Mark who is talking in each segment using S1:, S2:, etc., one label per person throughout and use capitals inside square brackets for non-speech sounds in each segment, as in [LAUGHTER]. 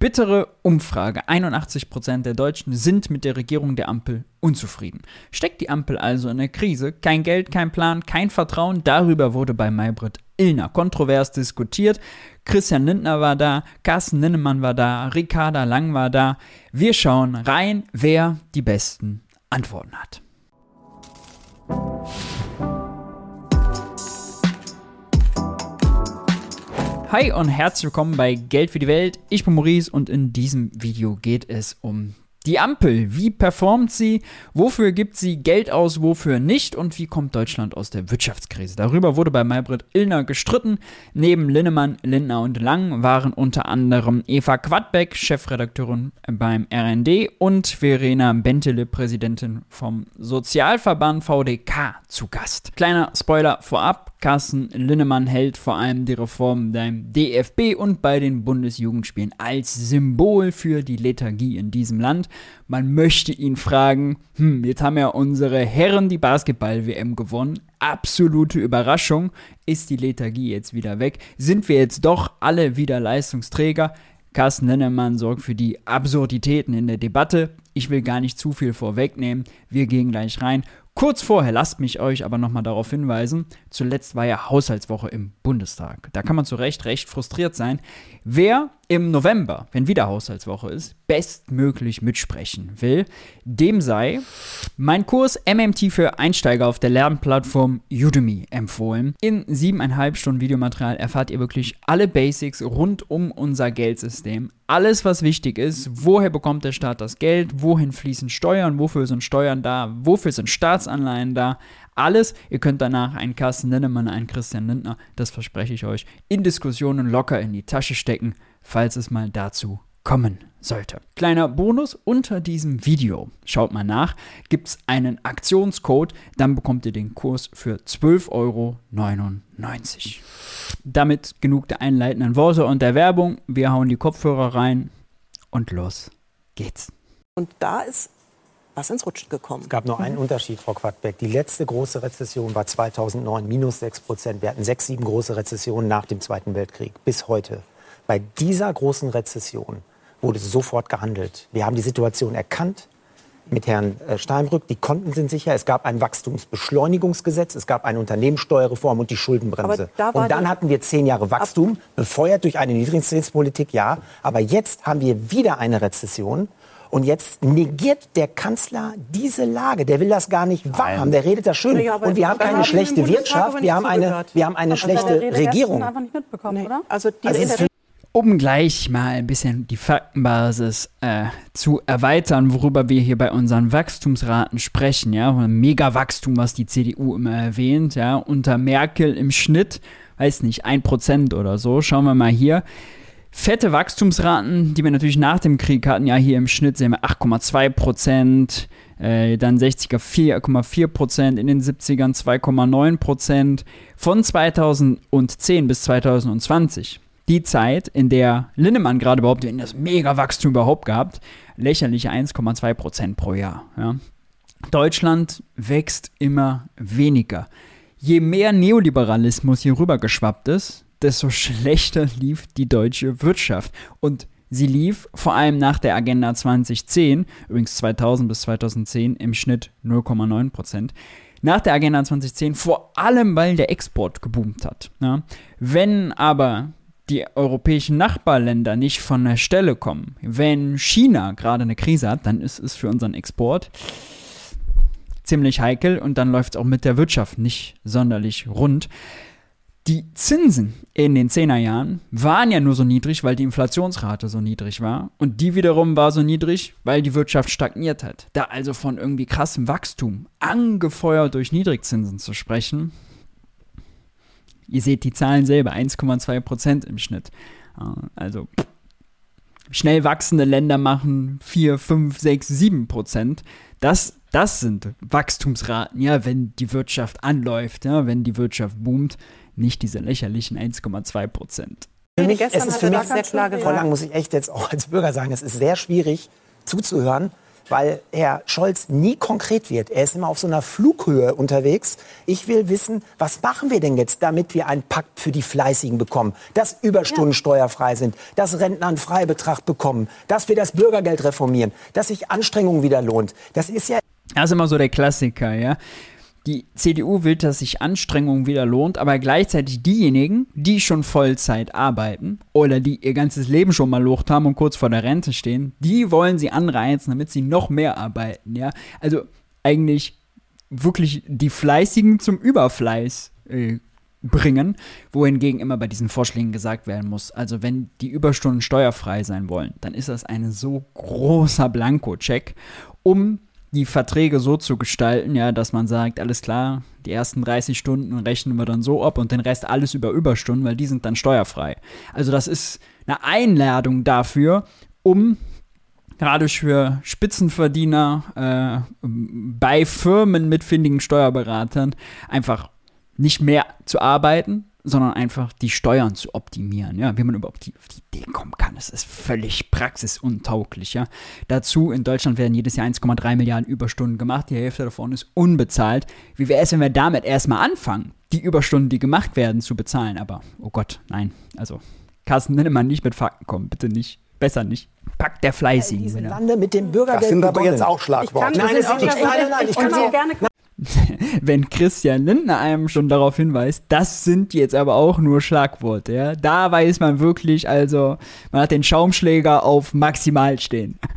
S1: Bittere Umfrage. 81% der Deutschen sind mit der Regierung der Ampel unzufrieden. Steckt die Ampel also in der Krise? Kein Geld, kein Plan, kein Vertrauen? Darüber wurde bei Maybrit Illner kontrovers diskutiert. Christian Lindner war da, Carsten Linnemann war da, Ricarda Lang war da. Wir schauen rein, wer die besten Antworten hat. Hi und herzlich willkommen bei Geld für die Welt. Ich bin Maurice und in diesem Video geht es um die Ampel, wie performt sie? Wofür gibt sie Geld aus, wofür nicht? Und wie kommt Deutschland aus der Wirtschaftskrise? Darüber wurde bei Maybrit Illner gestritten. Neben Linnemann, Lindner und Lang waren unter anderem Eva Quadbeck, Chefredakteurin beim RND, und Verena Bentele, Präsidentin vom Sozialverband VDK, zu Gast. Kleiner Spoiler vorab. Carsten Linnemann hält vor allem die Reform beim DFB und bei den Bundesjugendspielen als Symbol für die Lethargie in diesem Land. Man möchte ihn fragen, hm, jetzt haben ja unsere Herren die Basketball-WM gewonnen. Absolute Überraschung. Ist die Lethargie jetzt wieder weg? Sind wir jetzt doch alle wieder Leistungsträger? Carsten Linnemann sorgt für die Absurditäten in der Debatte. Ich will gar nicht zu viel vorwegnehmen. Wir gehen gleich rein. Kurz vorher, lasst mich euch aber nochmal darauf hinweisen, zuletzt war ja Haushaltswoche im Bundestag. Da kann man zu Recht recht frustriert sein. Wer im November, wenn wieder Haushaltswoche ist, bestmöglich mitsprechen will, dem sei mein Kurs MMT für Einsteiger auf der Lernplattform Udemy empfohlen. In siebeneinhalb Stunden Videomaterial erfahrt ihr wirklich alle Basics rund um unser Geldsystem. Alles, was wichtig ist, woher bekommt der Staat das Geld, wohin fließen Steuern, wofür sind Steuern da, wofür sind Staatsanleihen da, alles. Ihr könnt danach einen Carsten Linnemann, einen Christian Lindner, das verspreche ich euch, in Diskussionen locker in die Tasche stecken, falls es mal dazu kommen sollte. Kleiner Bonus unter diesem Video, schaut mal nach, gibt es einen Aktionscode, dann bekommt ihr den Kurs für 12,99 Euro. Damit genug der einleitenden Worte und der Werbung. Wir hauen die Kopfhörer rein und los geht's.
S2: Und da ist was ins Rutschen gekommen.
S3: Es gab nur einen Unterschied, Frau Quadbeck. Die letzte große Rezession war 2009, minus 6 Prozent. Wir hatten sechs, sieben große Rezessionen nach dem Zweiten Weltkrieg bis heute. Bei dieser großen Rezession wurde sofort gehandelt. Wir haben die Situation erkannt mit Herrn äh, Steinbrück. Die Konten sind sicher. Es gab ein Wachstumsbeschleunigungsgesetz. Es gab eine Unternehmenssteuerreform und die Schuldenbremse. Da und dann hatten wir zehn Jahre Wachstum, befeuert durch eine Niedrigzinspolitik, ja. Aber jetzt haben wir wieder eine Rezession. Und jetzt negiert der Kanzler diese Lage. Der will das gar nicht wahrhaben. Der redet da schön. Ja, und wir haben keine schlechte Wirtschaft. Wir haben eine, wir haben eine schlechte Regierung. Einfach nicht mitbekommen,
S1: nee. oder? Also, also um gleich mal ein bisschen die Faktenbasis äh, zu erweitern, worüber wir hier bei unseren Wachstumsraten sprechen, ja, Mega-Wachstum, was die CDU immer erwähnt, ja, unter Merkel im Schnitt, weiß nicht, ein Prozent oder so. Schauen wir mal hier fette Wachstumsraten, die wir natürlich nach dem Krieg hatten. Ja, hier im Schnitt sehen wir 8,2 Prozent, äh, dann 60er 4,4 Prozent, in den 70ern 2,9 Prozent. Von 2010 bis 2020, die Zeit, in der Linnemann gerade überhaupt das Mega-Wachstum überhaupt gehabt, lächerliche 1,2 Prozent pro Jahr. Ja. Deutschland wächst immer weniger. Je mehr Neoliberalismus hier rüber geschwappt ist, desto schlechter lief die deutsche Wirtschaft. Und sie lief vor allem nach der Agenda 2010, übrigens 2000 bis 2010 im Schnitt 0,9 Prozent. Nach der Agenda 2010 vor allem, weil der Export geboomt hat. Ja. Wenn aber die europäischen Nachbarländer nicht von der Stelle kommen, wenn China gerade eine Krise hat, dann ist es für unseren Export ziemlich heikel und dann läuft es auch mit der Wirtschaft nicht sonderlich rund. Die Zinsen in den 10er Jahren waren ja nur so niedrig, weil die Inflationsrate so niedrig war. Und die wiederum war so niedrig, weil die Wirtschaft stagniert hat. Da also von irgendwie krassem Wachstum, angefeuert durch Niedrigzinsen zu sprechen, ihr seht die Zahlen selber, 1,2 Prozent im Schnitt. Also schnell wachsende Länder machen 4, 5, 6, 7 Prozent. Das, das sind Wachstumsraten, ja, wenn die Wirtschaft anläuft, ja, wenn die Wirtschaft boomt nicht diese lächerlichen 1,2 Prozent.
S3: Für mich, es ist für mich sehr klar geworden. Frau Lang, muss ich echt jetzt auch als Bürger sagen, es ist sehr schwierig zuzuhören, weil Herr Scholz nie konkret wird. Er ist immer auf so einer Flughöhe unterwegs. Ich will wissen, was machen wir denn jetzt, damit wir einen Pakt für die Fleißigen bekommen, dass Überstunden ja. steuerfrei sind, dass Rentner einen Freibetrag bekommen, dass wir das Bürgergeld reformieren, dass sich Anstrengung wieder lohnt. Das ist ja
S1: das ist immer so der Klassiker, ja die CDU will, dass sich Anstrengung wieder lohnt, aber gleichzeitig diejenigen, die schon Vollzeit arbeiten oder die ihr ganzes Leben schon mal locht haben und kurz vor der Rente stehen, die wollen sie anreizen, damit sie noch mehr arbeiten, ja. Also eigentlich wirklich die Fleißigen zum Überfleiß äh, bringen, wohingegen immer bei diesen Vorschlägen gesagt werden muss, also wenn die Überstunden steuerfrei sein wollen, dann ist das ein so großer Blankocheck, um die Verträge so zu gestalten, ja, dass man sagt, alles klar, die ersten 30 Stunden rechnen wir dann so ab und den Rest alles über Überstunden, weil die sind dann steuerfrei. Also das ist eine Einladung dafür, um gerade für Spitzenverdiener äh, bei Firmen mit findigen Steuerberatern einfach nicht mehr zu arbeiten, sondern einfach die Steuern zu optimieren. Ja, wie man überhaupt die, auf die Idee kommen kann, das ist völlig praxisuntauglich. Ja. Dazu in Deutschland werden jedes Jahr 1,3 Milliarden Überstunden gemacht, die Hälfte davon ist unbezahlt. Wie wäre es, wenn wir damit erstmal anfangen, die Überstunden, die gemacht werden, zu bezahlen? Aber, oh Gott, nein. Also, Carsten Linnemann nicht mit Fakten kommen, bitte nicht. Besser nicht. Packt der Fleißigen.
S3: Diese Lande mit dem Bürgergeld. Das
S4: sind aber jetzt auch Schlagworte.
S3: Nein, das ist nicht. Nein, nein, nein. Ich kann auch gerne. [LAUGHS]
S1: wenn Christian Lindner einem schon darauf hinweist, das sind jetzt aber auch nur Schlagworte, ja. Da weiß man wirklich, also, man hat den Schaumschläger auf maximal stehen. [LAUGHS]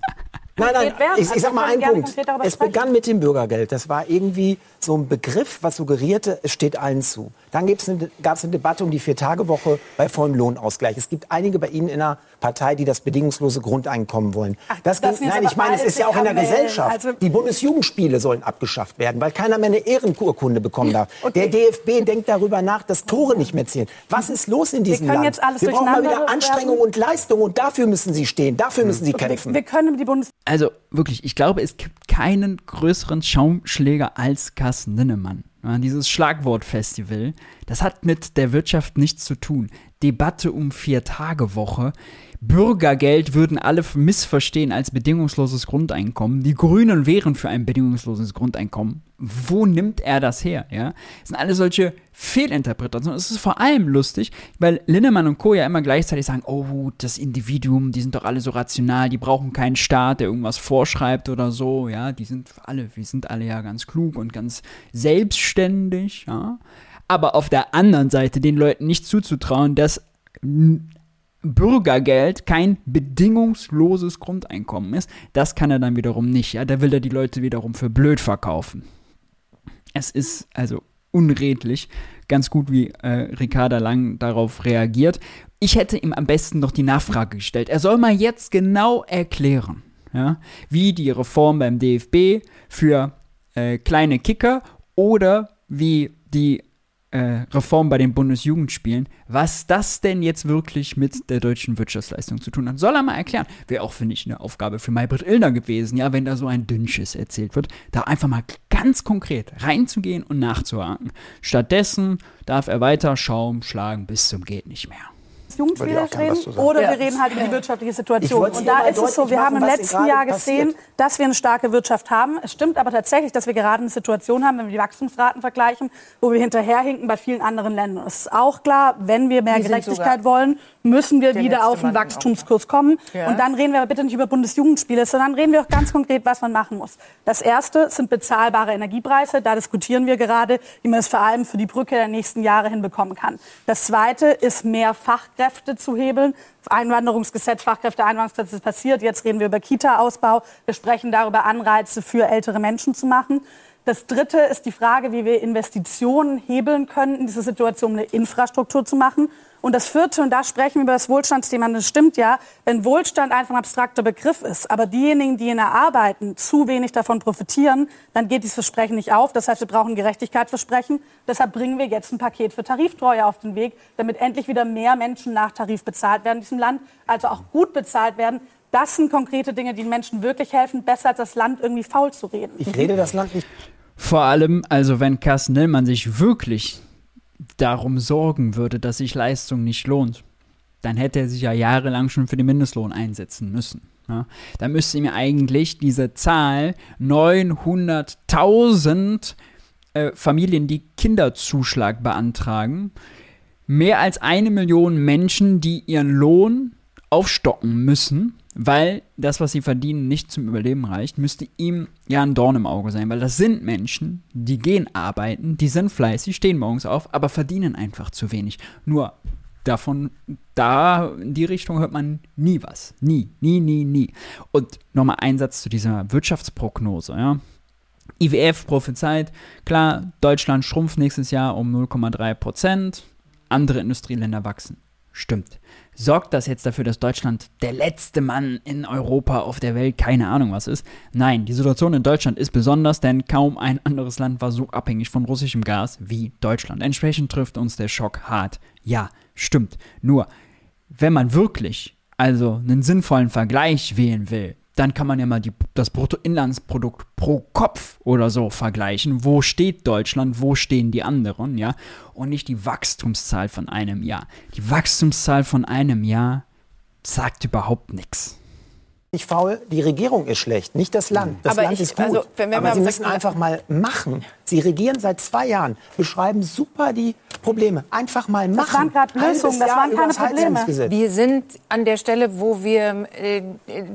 S3: Nein, nein, ich, ich sag mal einen Punkt. Es begann mit dem Bürgergeld. Das war irgendwie so ein Begriff, was suggerierte, es steht allen zu. Dann gab es eine, eine Debatte um die Vier-Tage-Woche bei vollem Lohnausgleich. Es gibt einige bei Ihnen in der Partei, die das bedingungslose Grundeinkommen wollen. Ach, das das ging, nein, ich meine, es ist ja auch in der Gesellschaft. Also die Bundesjugendspiele sollen abgeschafft werden, weil keiner mehr eine Ehrenurkunde bekommen darf. [LAUGHS] Okay. Der DFB denkt darüber nach, dass Tore nicht mehr zählen. Was ist los in diesem
S5: wir
S3: Land?
S5: Jetzt alles
S3: wir brauchen mal wieder Anstrengung und Leistung und dafür müssen Sie stehen, dafür müssen Sie kämpfen.
S5: Wir, wir können die Bundes
S1: also wirklich, ich glaube, es gibt keinen größeren Schaumschläger als Carsten Linnemann. Ja, dieses Schlagwortfestival, das hat mit der Wirtschaft nichts zu tun. Debatte um Vier-Tage-Woche. Bürgergeld würden alle missverstehen als bedingungsloses Grundeinkommen. Die Grünen wären für ein bedingungsloses Grundeinkommen. Wo nimmt er das her? Ja? Das sind alle solche Fehlinterpretationen. Es ist vor allem lustig, weil Linnemann und Co. ja immer gleichzeitig sagen, oh, das Individuum, die sind doch alle so rational, die brauchen keinen Staat, der irgendwas vorschreibt oder so. Ja, die sind alle, wir sind alle ja ganz klug und ganz selbstständig. Ja? Aber auf der anderen Seite den Leuten nicht zuzutrauen, dass Bürgergeld kein bedingungsloses Grundeinkommen ist, das kann er dann wiederum nicht. Ja, da will er die Leute wiederum für blöd verkaufen. Es ist also unredlich. Ganz gut, wie äh, Ricarda Lang darauf reagiert. Ich hätte ihm am besten noch die Nachfrage gestellt. Er soll mal jetzt genau erklären, ja, wie die Reform beim DFB für äh, kleine Kicker oder wie die äh, Reform bei den Bundesjugendspielen, was das denn jetzt wirklich mit der deutschen Wirtschaftsleistung zu tun hat. Soll er mal erklären. Wäre auch, finde ich, eine Aufgabe für Maybrit Illner gewesen, ja, wenn da so ein Dünnschiss erzählt wird, da einfach mal ganz konkret reinzugehen und nachzuhaken. Stattdessen darf er weiter Schaum schlagen bis zum geht nicht mehr.
S5: Jugendspiele reden oder ja. wir reden halt über die wirtschaftliche Situation. Und da ist es so, wir haben im letzten Jahr gesehen, passiert. dass wir eine starke Wirtschaft haben. Es stimmt aber tatsächlich, dass wir gerade eine Situation haben, wenn wir die Wachstumsraten vergleichen, wo wir hinterherhinken bei vielen anderen Ländern. Es ist auch klar, wenn wir mehr die Gerechtigkeit wollen, müssen wir wieder auf einen Wachstumskurs kommen. Ja. Und dann reden wir aber bitte nicht über Bundesjugendspiele, sondern reden wir auch ganz konkret, was man machen muss. Das erste sind bezahlbare Energiepreise. Da diskutieren wir gerade, wie man es vor allem für die Brücke der nächsten Jahre hinbekommen kann. Das zweite ist mehr Fachkräfte zu hebeln. Einwanderungsgesetz, Fachkräfteeinwanderungsgesetz ist passiert. Jetzt reden wir über Kita-Ausbau. Wir sprechen darüber, Anreize für ältere Menschen zu machen. Das Dritte ist die Frage, wie wir Investitionen hebeln können, in dieser Situation eine Infrastruktur zu machen. Und das vierte, und da sprechen wir über das Wohlstandsthema, das stimmt ja, wenn Wohlstand einfach ein abstrakter Begriff ist, aber diejenigen, die ihn erarbeiten, zu wenig davon profitieren, dann geht dieses Versprechen nicht auf. Das heißt, wir brauchen Gerechtigkeitsversprechen. Deshalb bringen wir jetzt ein Paket für Tariftreue auf den Weg, damit endlich wieder mehr Menschen nach Tarif bezahlt werden in diesem Land, also auch gut bezahlt werden. Das sind konkrete Dinge, die den Menschen wirklich helfen, besser als das Land irgendwie faul zu reden.
S3: Ich rede das Land nicht.
S1: Vor allem, also wenn Carsten Nillmann sich wirklich darum sorgen würde, dass sich Leistung nicht lohnt, dann hätte er sich ja jahrelang schon für den Mindestlohn einsetzen müssen. Ja, da müsste mir eigentlich diese Zahl 900.000 äh, Familien, die Kinderzuschlag beantragen, mehr als eine Million Menschen, die ihren Lohn aufstocken müssen, weil das, was sie verdienen, nicht zum Überleben reicht, müsste ihm ja ein Dorn im Auge sein, weil das sind Menschen, die gehen arbeiten, die sind fleißig, stehen morgens auf, aber verdienen einfach zu wenig. Nur davon, da in die Richtung hört man nie was. Nie, nie, nie, nie. Und nochmal ein Satz zu dieser Wirtschaftsprognose, ja. IWF prophezeit, klar, Deutschland schrumpft nächstes Jahr um 0,3 Prozent, andere Industrieländer wachsen. Stimmt. Sorgt das jetzt dafür, dass Deutschland der letzte Mann in Europa, auf der Welt, keine Ahnung was ist? Nein, die Situation in Deutschland ist besonders, denn kaum ein anderes Land war so abhängig von russischem Gas wie Deutschland. Entsprechend trifft uns der Schock hart. Ja, stimmt. Nur, wenn man wirklich also einen sinnvollen Vergleich wählen will, dann kann man ja mal die, das Bruttoinlandsprodukt pro Kopf oder so vergleichen. Wo steht Deutschland, wo stehen die anderen, ja? Und nicht die Wachstumszahl von einem Jahr. Die Wachstumszahl von einem Jahr sagt überhaupt nichts
S3: nicht faul, die Regierung ist schlecht, nicht das Land. Das aber Land ich, ist gut. Also, wenn wir aber Sie müssen einfach mal machen. Sie regieren seit zwei Jahren, beschreiben super die Probleme. Einfach mal machen. Das
S5: waren gerade Lösungen, das waren keine Probleme.
S4: Wir sind an der Stelle, wo wir äh,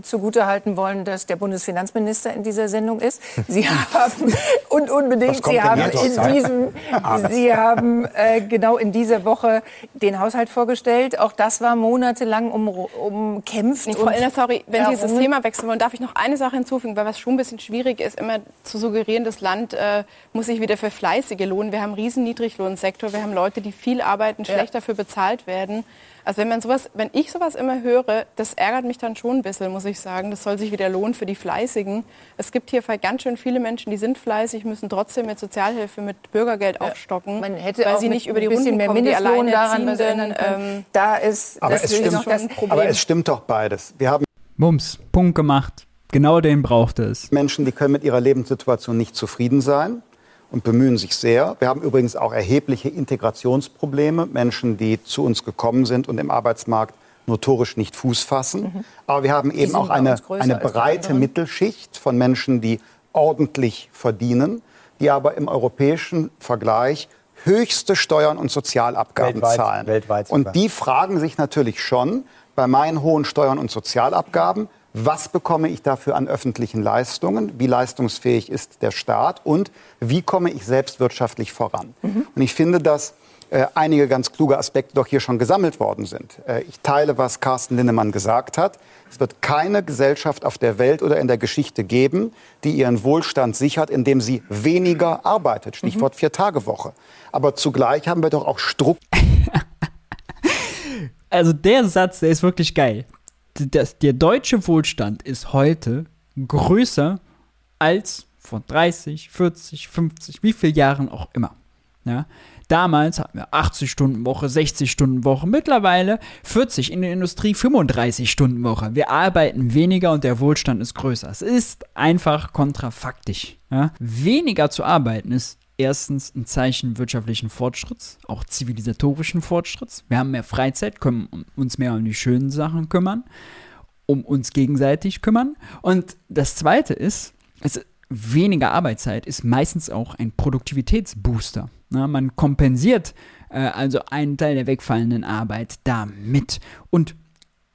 S4: zugutehalten wollen, dass der Bundesfinanzminister in dieser Sendung ist. Sie [LAUGHS] haben und unbedingt, Sie haben in diesem, [LAUGHS] Sie haben äh, genau in dieser Woche den Haushalt vorgestellt. Auch das war monatelang um, umkämpft.
S6: Frau Illner, sorry, wenn Sie das Thema wechseln wollen, darf ich noch eine Sache hinzufügen, weil was schon ein bisschen schwierig ist, immer zu suggerieren, das Land äh, muss sich wieder für Fleißige lohnen. Wir haben einen riesen Niedriglohnsektor, wir haben Leute, die viel arbeiten, schlecht ja. dafür bezahlt werden. Also wenn man sowas, wenn ich sowas immer höre, das ärgert mich dann schon ein bisschen, muss ich sagen. Das soll sich wieder lohnen für die Fleißigen. Es gibt hier ganz schön viele Menschen, die sind fleißig, müssen trotzdem mit Sozialhilfe, mit Bürgergeld aufstocken,
S4: man hätte weil sie nicht über die Runden mehr kommen, die Alleinerziehenden. Ähm,
S7: da ist aber das, es stimmt, das Problem. Aber es stimmt doch beides. Wir haben
S1: Mums, Punkt gemacht. Genau den braucht es.
S7: Menschen, die können mit ihrer Lebenssituation nicht zufrieden sein und bemühen sich sehr. Wir haben übrigens auch erhebliche Integrationsprobleme. Menschen, die zu uns gekommen sind und im Arbeitsmarkt notorisch nicht Fuß fassen. Mhm. Aber wir haben eben auch eine, eine breite Mittelschicht von Menschen, die ordentlich verdienen, die aber im europäischen Vergleich höchste Steuern und Sozialabgaben weltweit, zahlen. Weltweit und die fragen sich natürlich schon, bei meinen hohen Steuern und Sozialabgaben, was bekomme ich dafür an öffentlichen Leistungen, wie leistungsfähig ist der Staat und wie komme ich selbst wirtschaftlich voran. Mhm. Und ich finde, dass äh, einige ganz kluge Aspekte doch hier schon gesammelt worden sind. Äh, ich teile, was Carsten Linnemann gesagt hat. Es wird keine Gesellschaft auf der Welt oder in der Geschichte geben, die ihren Wohlstand sichert, indem sie weniger arbeitet. Stichwort mhm. Vier-Tage-Woche. Aber zugleich haben wir doch auch Strukturen. [LAUGHS]
S1: also der Satz, der ist wirklich geil. Das, der deutsche Wohlstand ist heute größer als vor 30, 40, 50, wie viele Jahren auch immer. Ja? Damals hatten wir 80 Stunden Woche, 60 Stunden Woche, mittlerweile 40 in der Industrie, 35 Stunden Woche. Wir arbeiten weniger und der Wohlstand ist größer. Es ist einfach kontrafaktisch. Ja? Weniger zu arbeiten ist erstens ein Zeichen wirtschaftlichen Fortschritts, auch zivilisatorischen Fortschritts. Wir haben mehr Freizeit, können uns mehr um die schönen Sachen kümmern, um uns gegenseitig kümmern. Und das Zweite ist, es, weniger Arbeitszeit ist meistens auch ein Produktivitätsbooster. Na, man kompensiert äh, also einen Teil der wegfallenden Arbeit damit. Und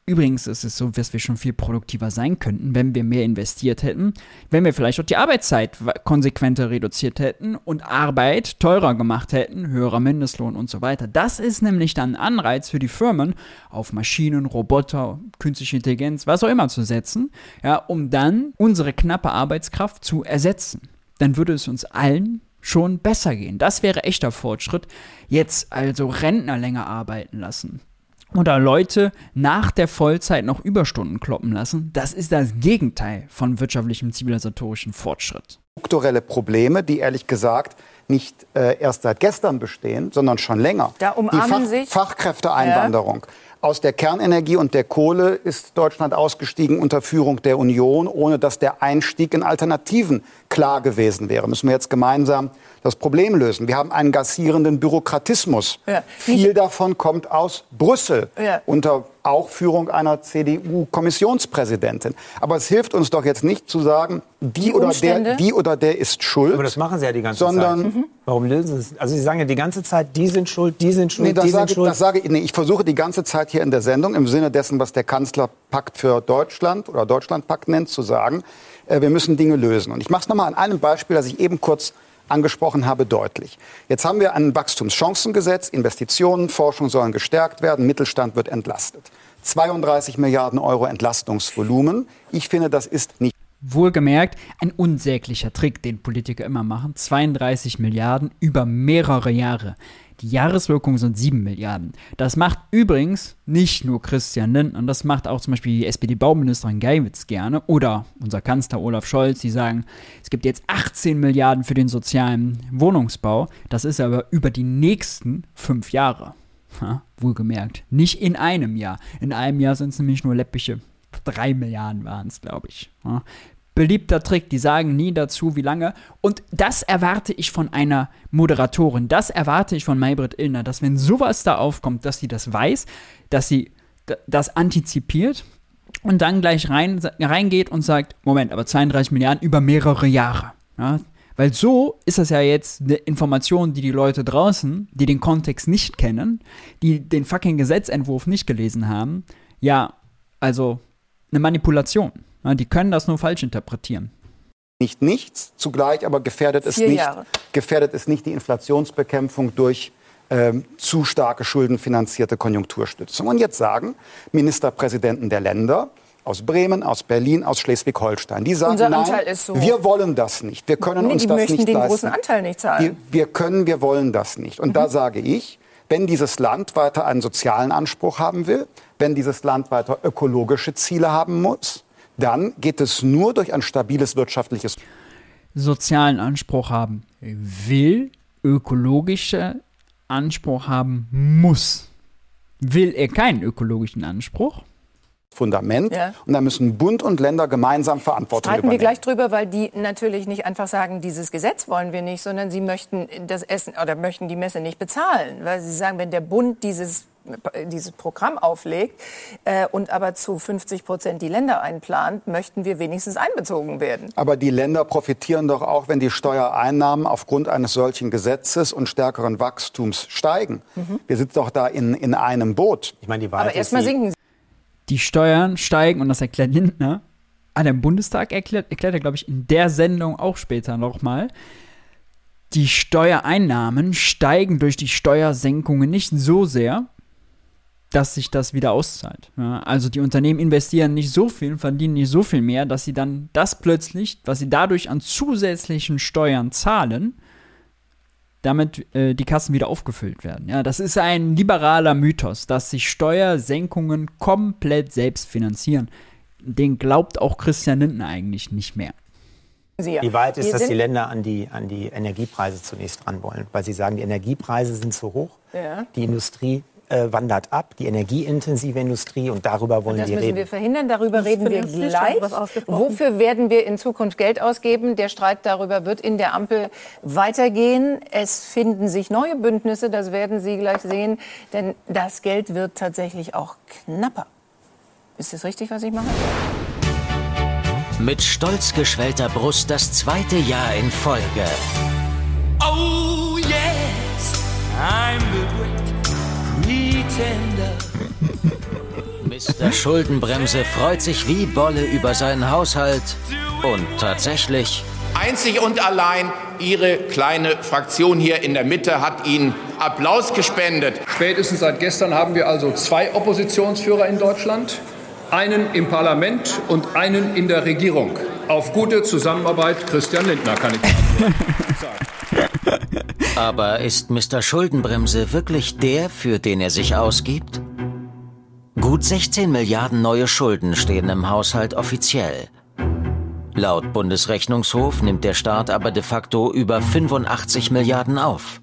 S1: Übrigens ist es so, dass wir schon viel produktiver sein könnten, wenn wir mehr investiert hätten, wenn wir vielleicht auch die Arbeitszeit konsequenter reduziert hätten und Arbeit teurer gemacht hätten, höherer Mindestlohn und so weiter. Das ist nämlich dann ein Anreiz für die Firmen, auf Maschinen, Roboter, künstliche Intelligenz, was auch immer zu setzen, ja, um dann unsere knappe Arbeitskraft zu ersetzen. Dann würde es uns allen schon besser gehen. Das wäre echter Fortschritt. Jetzt also Rentner länger arbeiten lassen oder Leute nach der Vollzeit noch Überstunden kloppen lassen, das ist das Gegenteil von wirtschaftlichem zivilisatorischen Fortschritt.
S7: Strukturelle Probleme, die ehrlich gesagt nicht äh, erst seit gestern bestehen, sondern schon länger.
S4: Da umarmen
S7: die Fach
S4: sich
S7: Fachkräfteeinwanderung. Ja. Aus der Kernenergie und der Kohle ist Deutschland ausgestiegen unter Führung der Union, ohne dass der Einstieg in Alternativen klar gewesen wäre. Müssen wir jetzt gemeinsam das Problem lösen. Wir haben einen gassierenden Bürokratismus. Ja. Viel davon kommt aus Brüssel ja. unter auch Führung einer CDU-Kommissionspräsidentin. Aber es hilft uns doch jetzt nicht zu sagen, die, die oder der, die oder der ist schuld.
S3: Aber das machen Sie ja die ganze
S7: sondern,
S3: Zeit. Mhm. Warum lösen Sie es? Also Sie sagen ja die ganze Zeit, die sind schuld, die sind schuld,
S7: nee, das
S3: die
S7: sage,
S3: sind schuld.
S7: Das sage ich, nee, ich versuche die ganze Zeit hier in der Sendung im Sinne dessen, was der Kanzlerpakt für Deutschland oder Deutschlandpakt nennt, zu sagen, äh, wir müssen Dinge lösen. Und ich mache es nochmal an einem Beispiel, das ich eben kurz angesprochen habe, deutlich. Jetzt haben wir ein Wachstumschancengesetz, Investitionen, Forschung sollen gestärkt werden, Mittelstand wird entlastet. 32 Milliarden Euro Entlastungsvolumen. Ich finde, das ist nicht
S1: Wohlgemerkt, ein unsäglicher Trick, den Politiker immer machen. 32 Milliarden über mehrere Jahre. Die Jahreswirkung sind 7 Milliarden. Das macht übrigens nicht nur Christian Lindner, das macht auch zum Beispiel die SPD-Bauministerin Geiwitz gerne oder unser Kanzler Olaf Scholz, die sagen, es gibt jetzt 18 Milliarden für den sozialen Wohnungsbau. Das ist aber über die nächsten fünf Jahre. Ha, wohlgemerkt. Nicht in einem Jahr. In einem Jahr sind es nämlich nur läppische 3 Milliarden waren es, glaube ich. Ja beliebter Trick. Die sagen nie dazu, wie lange. Und das erwarte ich von einer Moderatorin. Das erwarte ich von Maybrit Illner, dass wenn sowas da aufkommt, dass sie das weiß, dass sie das antizipiert und dann gleich rein, reingeht und sagt, Moment, aber 32 Milliarden über mehrere Jahre. Ja? Weil so ist das ja jetzt eine Information, die die Leute draußen, die den Kontext nicht kennen, die den fucking Gesetzentwurf nicht gelesen haben, ja, also eine Manipulation. Die können das nur falsch interpretieren.
S7: Nicht nichts, zugleich aber gefährdet es, nicht, gefährdet es nicht die Inflationsbekämpfung durch ähm, zu starke schuldenfinanzierte Konjunkturstützung. Und jetzt sagen Ministerpräsidenten der Länder, aus Bremen, aus Berlin, aus Schleswig-Holstein. Die sagen, nein, so. wir wollen das nicht. Wir können nee, uns das nicht leisten.
S4: Die möchten den großen Anteil nicht zahlen.
S7: Wir, wir, können, wir wollen das nicht. Und mhm. da sage ich, wenn dieses Land weiter einen sozialen Anspruch haben will, wenn dieses Land weiter ökologische Ziele haben muss, dann geht es nur durch ein stabiles wirtschaftliches
S1: sozialen Anspruch haben will, ökologische Anspruch haben muss. Will er keinen ökologischen Anspruch?
S7: Fundament. Ja. Und da müssen Bund und Länder gemeinsam Verantwortung
S4: Streiten übernehmen. wir gleich drüber, weil die natürlich nicht einfach sagen, dieses Gesetz wollen wir nicht, sondern sie möchten das Essen oder möchten die Messe nicht bezahlen. Weil sie sagen, wenn der Bund dieses dieses Programm auflegt äh, und aber zu 50 Prozent die Länder einplant, möchten wir wenigstens einbezogen werden.
S7: Aber die Länder profitieren doch auch, wenn die Steuereinnahmen aufgrund eines solchen Gesetzes und stärkeren Wachstums steigen. Mhm. Wir sind doch da in, in einem Boot.
S4: Ich meine, die Wahrheit aber erstmal sinken sie.
S1: Die Steuern steigen und das erklärt Lindner. Ah, der Bundestag erklärt, erklärt er, glaube ich, in der Sendung auch später nochmal die Steuereinnahmen steigen durch die Steuersenkungen nicht so sehr, dass sich das wieder auszahlt. Ja, also die Unternehmen investieren nicht so viel, verdienen nicht so viel mehr, dass sie dann das plötzlich, was sie dadurch an zusätzlichen Steuern zahlen, damit äh, die Kassen wieder aufgefüllt werden. Ja, das ist ein liberaler Mythos, dass sich Steuersenkungen komplett selbst finanzieren. Den glaubt auch Christian Lindner eigentlich nicht mehr.
S3: Die Wahrheit ist, dass die Länder an die, an die Energiepreise zunächst ran wollen, weil sie sagen, die Energiepreise sind zu hoch. Ja. Die Industrie äh, wandert ab, die energieintensive Industrie und darüber wollen wir reden. Das müssen
S4: wir verhindern, darüber reden wir gleich. Wofür werden wir in Zukunft Geld ausgeben? Der Streit darüber wird in der Ampel weitergehen. Es finden sich neue Bündnisse, das werden Sie gleich sehen, denn das Geld wird tatsächlich auch knapper. Ist das richtig, was ich mache?
S8: Mit stolz geschwellter Brust das zweite Jahr in Folge. Oh yes, I'm the Mr. Schuldenbremse freut sich wie Bolle über seinen Haushalt und tatsächlich.
S9: Einzig und allein Ihre kleine Fraktion hier in der Mitte hat Ihnen Applaus gespendet.
S10: Spätestens seit gestern haben wir also zwei Oppositionsführer in Deutschland, einen im Parlament und einen in der Regierung. Auf gute Zusammenarbeit Christian Lindner kann ich
S8: sagen. [LAUGHS] Aber ist Mr. Schuldenbremse wirklich der, für den er sich ausgibt? Gut 16 Milliarden neue Schulden stehen im Haushalt offiziell. Laut Bundesrechnungshof nimmt der Staat aber de facto über 85 Milliarden auf.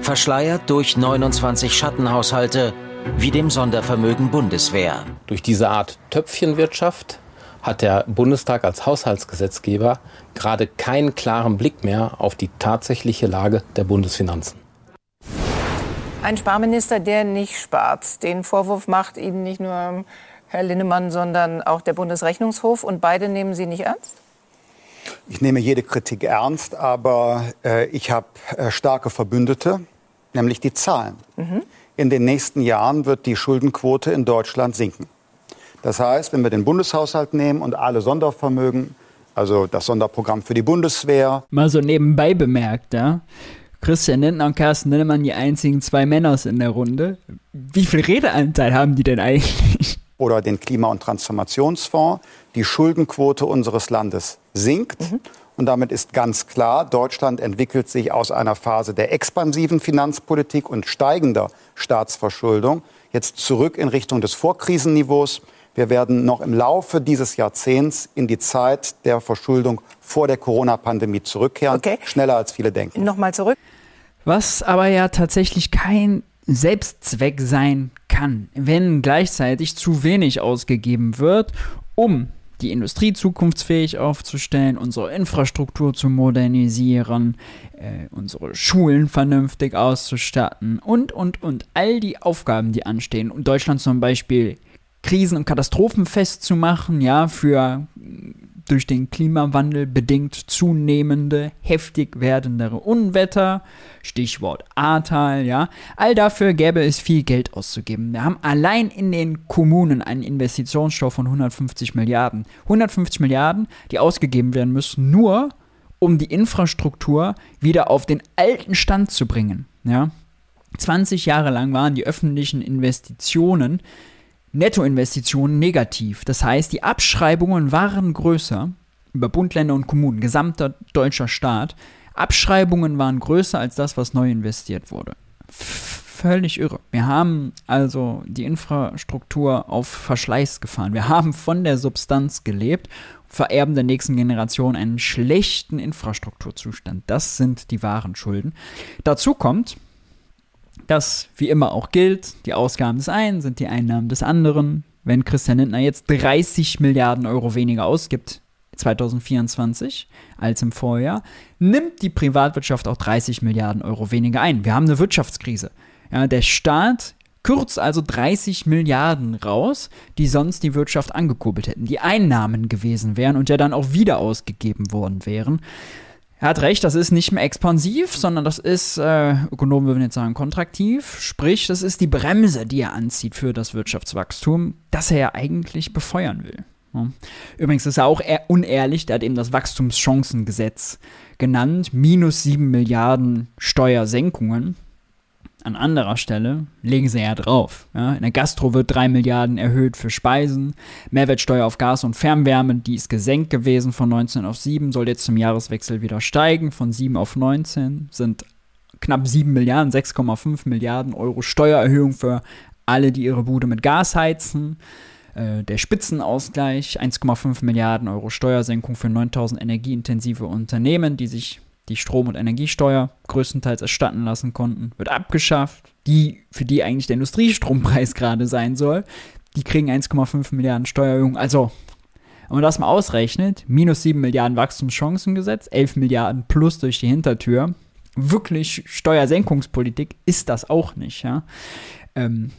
S8: Verschleiert durch 29 Schattenhaushalte wie dem Sondervermögen Bundeswehr.
S11: Durch diese Art Töpfchenwirtschaft hat der Bundestag als Haushaltsgesetzgeber gerade keinen klaren Blick mehr auf die tatsächliche Lage der Bundesfinanzen.
S4: Ein Sparminister, der nicht spart. Den Vorwurf macht Ihnen nicht nur Herr Linnemann, sondern auch der Bundesrechnungshof. Und beide nehmen Sie nicht ernst?
S7: Ich nehme jede Kritik ernst, aber äh, ich habe äh, starke Verbündete, nämlich die Zahlen. Mhm. In den nächsten Jahren wird die Schuldenquote in Deutschland sinken. Das heißt, wenn wir den Bundeshaushalt nehmen und alle Sondervermögen, also das Sonderprogramm für die Bundeswehr.
S1: Mal so nebenbei bemerkt, ja. Christian Lindner und Carsten Linnemann die einzigen zwei Männers in der Runde. Wie viel Redeanteil haben die denn eigentlich?
S7: Oder den Klima- und Transformationsfonds. Die Schuldenquote unseres Landes sinkt. Mhm. Und damit ist ganz klar, Deutschland entwickelt sich aus einer Phase der expansiven Finanzpolitik und steigender Staatsverschuldung jetzt zurück in Richtung des Vorkrisenniveaus. Wir werden noch im Laufe dieses Jahrzehnts in die Zeit der Verschuldung vor der Corona-Pandemie zurückkehren. Okay. Schneller als viele denken.
S4: Nochmal zurück.
S1: Was aber ja tatsächlich kein Selbstzweck sein kann, wenn gleichzeitig zu wenig ausgegeben wird, um die Industrie zukunftsfähig aufzustellen, unsere Infrastruktur zu modernisieren, äh, unsere Schulen vernünftig auszustatten und, und, und. All die Aufgaben, die anstehen, um Deutschland zum Beispiel Krisen- und Katastrophen festzumachen, ja, für durch den Klimawandel bedingt zunehmende, heftig werdendere Unwetter, Stichwort Ahrtal, ja. All dafür gäbe es viel Geld auszugeben. Wir haben allein in den Kommunen einen Investitionsstau von 150 Milliarden. 150 Milliarden, die ausgegeben werden müssen, nur um die Infrastruktur wieder auf den alten Stand zu bringen, ja. 20 Jahre lang waren die öffentlichen Investitionen Nettoinvestitionen negativ. Das heißt, die Abschreibungen waren größer über Bund, Länder und Kommunen, gesamter deutscher Staat. Abschreibungen waren größer als das, was neu investiert wurde. Völlig irre. Wir haben also die Infrastruktur auf Verschleiß gefahren. Wir haben von der Substanz gelebt, vererben der nächsten Generation einen schlechten Infrastrukturzustand. Das sind die wahren Schulden. Dazu kommt, das wie immer auch gilt, die Ausgaben des einen sind die Einnahmen des anderen. Wenn Christian Lindner jetzt 30 Milliarden Euro weniger ausgibt 2024 als im Vorjahr, nimmt die Privatwirtschaft auch 30 Milliarden Euro weniger ein. Wir haben eine Wirtschaftskrise. Ja, der Staat kürzt also 30 Milliarden raus, die sonst die Wirtschaft angekurbelt hätten, die Einnahmen gewesen wären und ja dann auch wieder ausgegeben worden wären. Er hat recht, das ist nicht mehr expansiv, sondern das ist, äh, Ökonomen würden jetzt sagen, kontraktiv. Sprich, das ist die Bremse, die er anzieht für das Wirtschaftswachstum, das er ja eigentlich befeuern will. Übrigens ist er auch unehrlich, der hat eben das Wachstumschancengesetz genannt. Minus 7 Milliarden Steuersenkungen an anderer Stelle legen sie ja drauf. Ja. In der Gastro wird 3 Milliarden erhöht für Speisen. Mehrwertsteuer auf Gas und Fernwärme, die ist gesenkt gewesen von 19 auf 7, soll jetzt zum Jahreswechsel wieder steigen. Von 7 auf 19 sind knapp 7 Milliarden, 6,5 Milliarden Euro Steuererhöhung für alle, die ihre Bude mit Gas heizen. Äh, der Spitzenausgleich, 1,5 Milliarden Euro Steuersenkung für 9000 energieintensive Unternehmen, die sich die Strom- und Energiesteuer größtenteils erstatten lassen konnten, wird abgeschafft. Die, für die eigentlich der Industriestrompreis [LAUGHS] gerade sein soll, die kriegen 1,5 Milliarden Steuererhöhung. Also, wenn man das mal ausrechnet, minus 7 Milliarden Wachstumschancengesetz, 11 Milliarden plus durch die Hintertür. Wirklich Steuersenkungspolitik ist das auch nicht, ja. Ähm,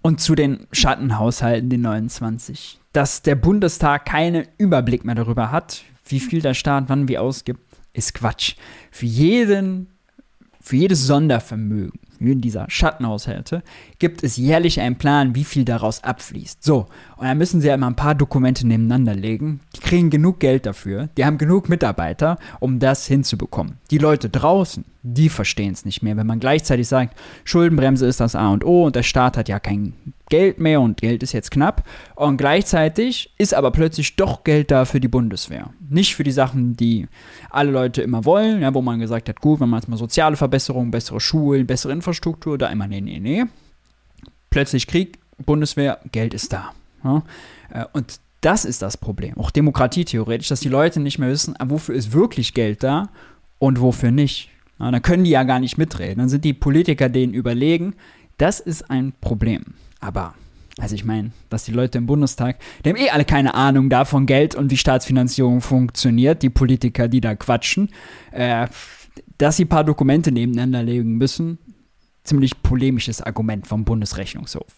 S1: und zu den Schattenhaushalten, den 29. Dass der Bundestag keinen Überblick mehr darüber hat, wie viel der Staat wann wie ausgibt, ist Quatsch. Für jeden, für jedes Sondervermögen in dieser Schattenhaushalte gibt es jährlich einen Plan, wie viel daraus abfließt. So, und dann müssen sie ja immer ein paar Dokumente nebeneinander legen. Die kriegen genug Geld dafür, die haben genug Mitarbeiter, um das hinzubekommen. Die Leute draußen, die verstehen es nicht mehr. Wenn man gleichzeitig sagt, Schuldenbremse ist das A und O und der Staat hat ja kein Geld mehr und Geld ist jetzt knapp. Und gleichzeitig ist aber plötzlich doch Geld da für die Bundeswehr. Nicht für die Sachen, die alle Leute immer wollen, ja, wo man gesagt hat, gut, wenn man jetzt mal soziale Verbesserungen, bessere Schulen, bessere Infrastruktur, da immer, nee, nee, nee. Plötzlich Krieg, Bundeswehr, Geld ist da. Ja. Äh, und das ist das Problem. Auch Demokratie theoretisch, dass die Leute nicht mehr wissen, wofür ist wirklich Geld da und wofür nicht. Ja, dann können die ja gar nicht mitreden. Dann sind die Politiker denen überlegen. Das ist ein Problem. Aber Also ich meine, dass die Leute im Bundestag, die haben eh alle keine Ahnung davon, Geld und wie Staatsfinanzierung funktioniert, die Politiker, die da quatschen, äh, dass sie ein paar Dokumente nebeneinander legen müssen, ziemlich polemisches Argument vom Bundesrechnungshof.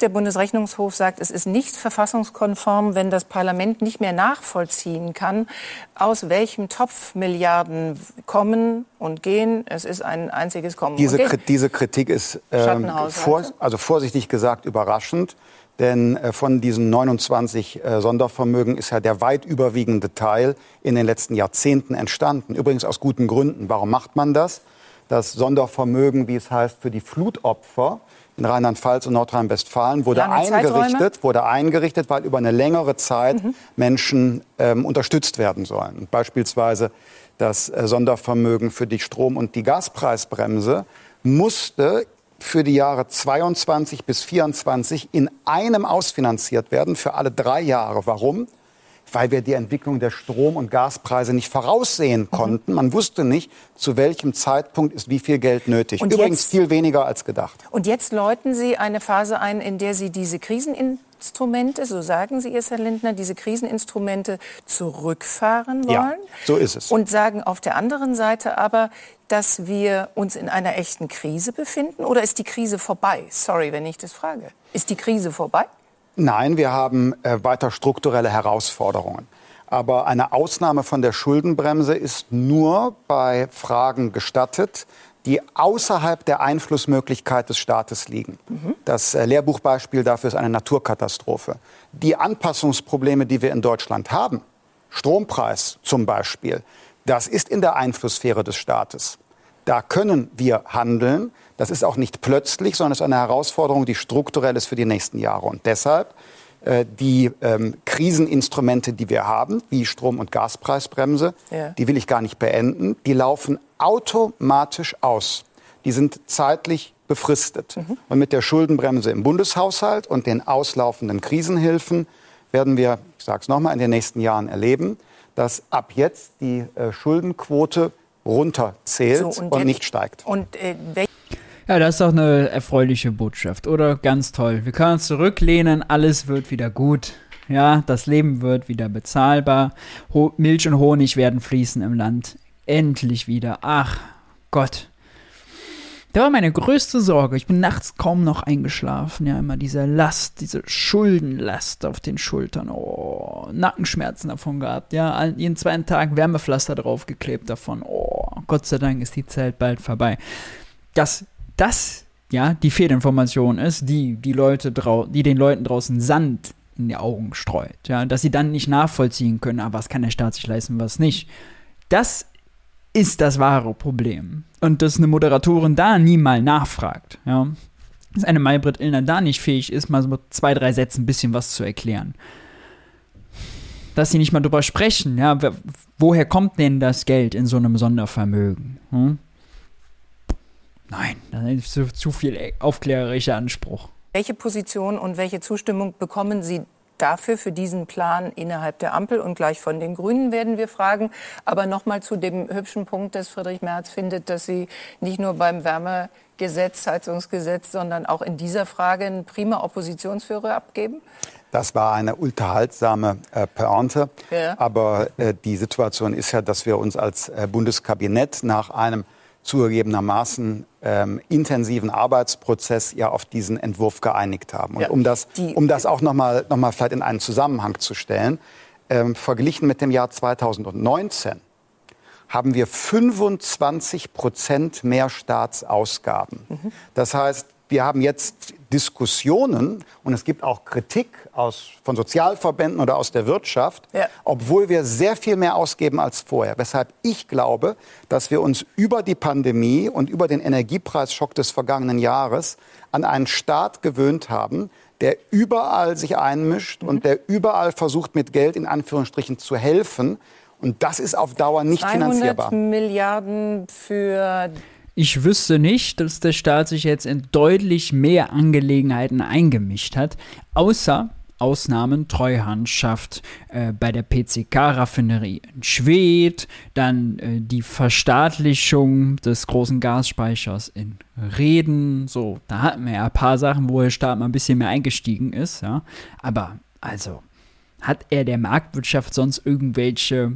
S4: Der Bundesrechnungshof sagt, es ist nicht verfassungskonform, wenn das Parlament nicht mehr nachvollziehen kann, aus welchem Topf Milliarden kommen und gehen. Es ist ein einziges Kommen
S7: diese,
S4: und gehen.
S7: Diese Kritik ist ähm, vor, also vorsichtig gesagt überraschend. Denn äh, von diesen 29 äh, Sondervermögen ist ja der weit überwiegende Teil in den letzten Jahrzehnten entstanden. Übrigens aus guten Gründen. Warum macht man das? Das Sondervermögen, wie es heißt, für die Flutopfer in Rheinland-Pfalz und Nordrhein-Westfalen wurde Lange eingerichtet, wurde eingerichtet, weil über eine längere Zeit mhm. Menschen ähm, unterstützt werden sollen. Beispielsweise das äh, Sondervermögen für die Strom- und die Gaspreisbremse musste für die Jahre 22 bis 24 in einem ausfinanziert werden für alle drei Jahre. Warum? Weil wir die Entwicklung der Strom- und Gaspreise nicht voraussehen mhm. konnten. Man wusste nicht, zu welchem Zeitpunkt ist wie viel Geld nötig. Und Übrigens jetzt, viel weniger als gedacht.
S4: Und jetzt läuten Sie eine Phase ein, in der Sie diese Kriseninstrumente, so sagen Sie es, Herr Lindner, diese Kriseninstrumente zurückfahren wollen. Ja,
S7: so ist es.
S4: Und sagen auf der anderen Seite aber, dass wir uns in einer echten Krise befinden? Oder ist die Krise vorbei? Sorry, wenn ich das frage. Ist die Krise vorbei?
S7: Nein, wir haben äh, weiter strukturelle Herausforderungen. Aber eine Ausnahme von der Schuldenbremse ist nur bei Fragen gestattet, die außerhalb der Einflussmöglichkeit des Staates liegen. Mhm. Das äh, Lehrbuchbeispiel dafür ist eine Naturkatastrophe. Die Anpassungsprobleme, die wir in Deutschland haben, Strompreis zum Beispiel, das ist in der Einflusssphäre des Staates. Da können wir handeln. Das ist auch nicht plötzlich, sondern es ist eine Herausforderung, die strukturell ist für die nächsten Jahre. Und deshalb äh, die ähm, Kriseninstrumente, die wir haben, wie Strom- und Gaspreisbremse, ja. die will ich gar nicht beenden. Die laufen automatisch aus. Die sind zeitlich befristet. Mhm. Und mit der Schuldenbremse im Bundeshaushalt und den auslaufenden Krisenhilfen werden wir, ich sage es nochmal, in den nächsten Jahren erleben, dass ab jetzt die äh, Schuldenquote runterzählt so, und, und nicht steigt.
S4: Und äh,
S1: ja, das ist doch eine erfreuliche Botschaft, oder? Ganz toll. Wir können uns zurücklehnen, alles wird wieder gut. Ja, das Leben wird wieder bezahlbar. Ho Milch und Honig werden fließen im Land. Endlich wieder. Ach Gott. Das war meine größte Sorge. Ich bin nachts kaum noch eingeschlafen. Ja, immer diese Last, diese Schuldenlast auf den Schultern. Oh, Nackenschmerzen davon gehabt. Ja, jeden zweiten Tag Wärmepflaster draufgeklebt davon. Oh, Gott sei Dank ist die Zeit bald vorbei. Das das ja die Fehlinformation ist, die die Leute die den Leuten draußen Sand in die Augen streut, ja, dass sie dann nicht nachvollziehen können, ah, was kann der Staat sich leisten, was nicht. Das ist das wahre Problem. Und dass eine Moderatorin da nie mal nachfragt, ja. Dass eine Maybrit Illner da nicht fähig ist, mal so mit zwei, drei Sätzen ein bisschen was zu erklären. Dass sie nicht mal drüber sprechen, ja, woher kommt denn das Geld in so einem Sondervermögen? Hm? Nein, das ist zu, zu viel aufklärerischer Anspruch.
S4: Welche Position und welche Zustimmung bekommen Sie dafür, für diesen Plan innerhalb der Ampel und gleich von den Grünen werden wir fragen. Aber noch mal zu dem hübschen Punkt, dass Friedrich Merz findet, dass Sie nicht nur beim Wärmegesetz, Heizungsgesetz, sondern auch in dieser Frage einen prima Oppositionsführer abgeben?
S7: Das war eine unterhaltsame äh, Pointe. Ja. Aber äh, die Situation ist ja, dass wir uns als äh, Bundeskabinett nach einem zugegebenermaßen ähm, intensiven Arbeitsprozess ja auf diesen Entwurf geeinigt haben. Und ja, um, das, um das auch nochmal noch mal vielleicht in einen Zusammenhang zu stellen, ähm, verglichen mit dem Jahr 2019 haben wir 25 Prozent mehr Staatsausgaben. Mhm. Das heißt, wir haben jetzt Diskussionen und es gibt auch Kritik aus, von Sozialverbänden oder aus der Wirtschaft, ja. obwohl wir sehr viel mehr ausgeben als vorher. Weshalb ich glaube, dass wir uns über die Pandemie und über den Energiepreisschock des vergangenen Jahres an einen Staat gewöhnt haben, der überall sich einmischt mhm. und der überall versucht, mit Geld in Anführungsstrichen zu helfen. Und das ist auf Dauer nicht 200 finanzierbar.
S4: Milliarden für
S1: ich wüsste nicht, dass der Staat sich jetzt in deutlich mehr Angelegenheiten eingemischt hat, außer Ausnahmen, Treuhandschaft äh, bei der PCK-Raffinerie in Schwedt, dann äh, die Verstaatlichung des großen Gasspeichers in Reden. So, da hatten wir ja ein paar Sachen, wo der Staat mal ein bisschen mehr eingestiegen ist. Ja. Aber also, hat er der Marktwirtschaft sonst irgendwelche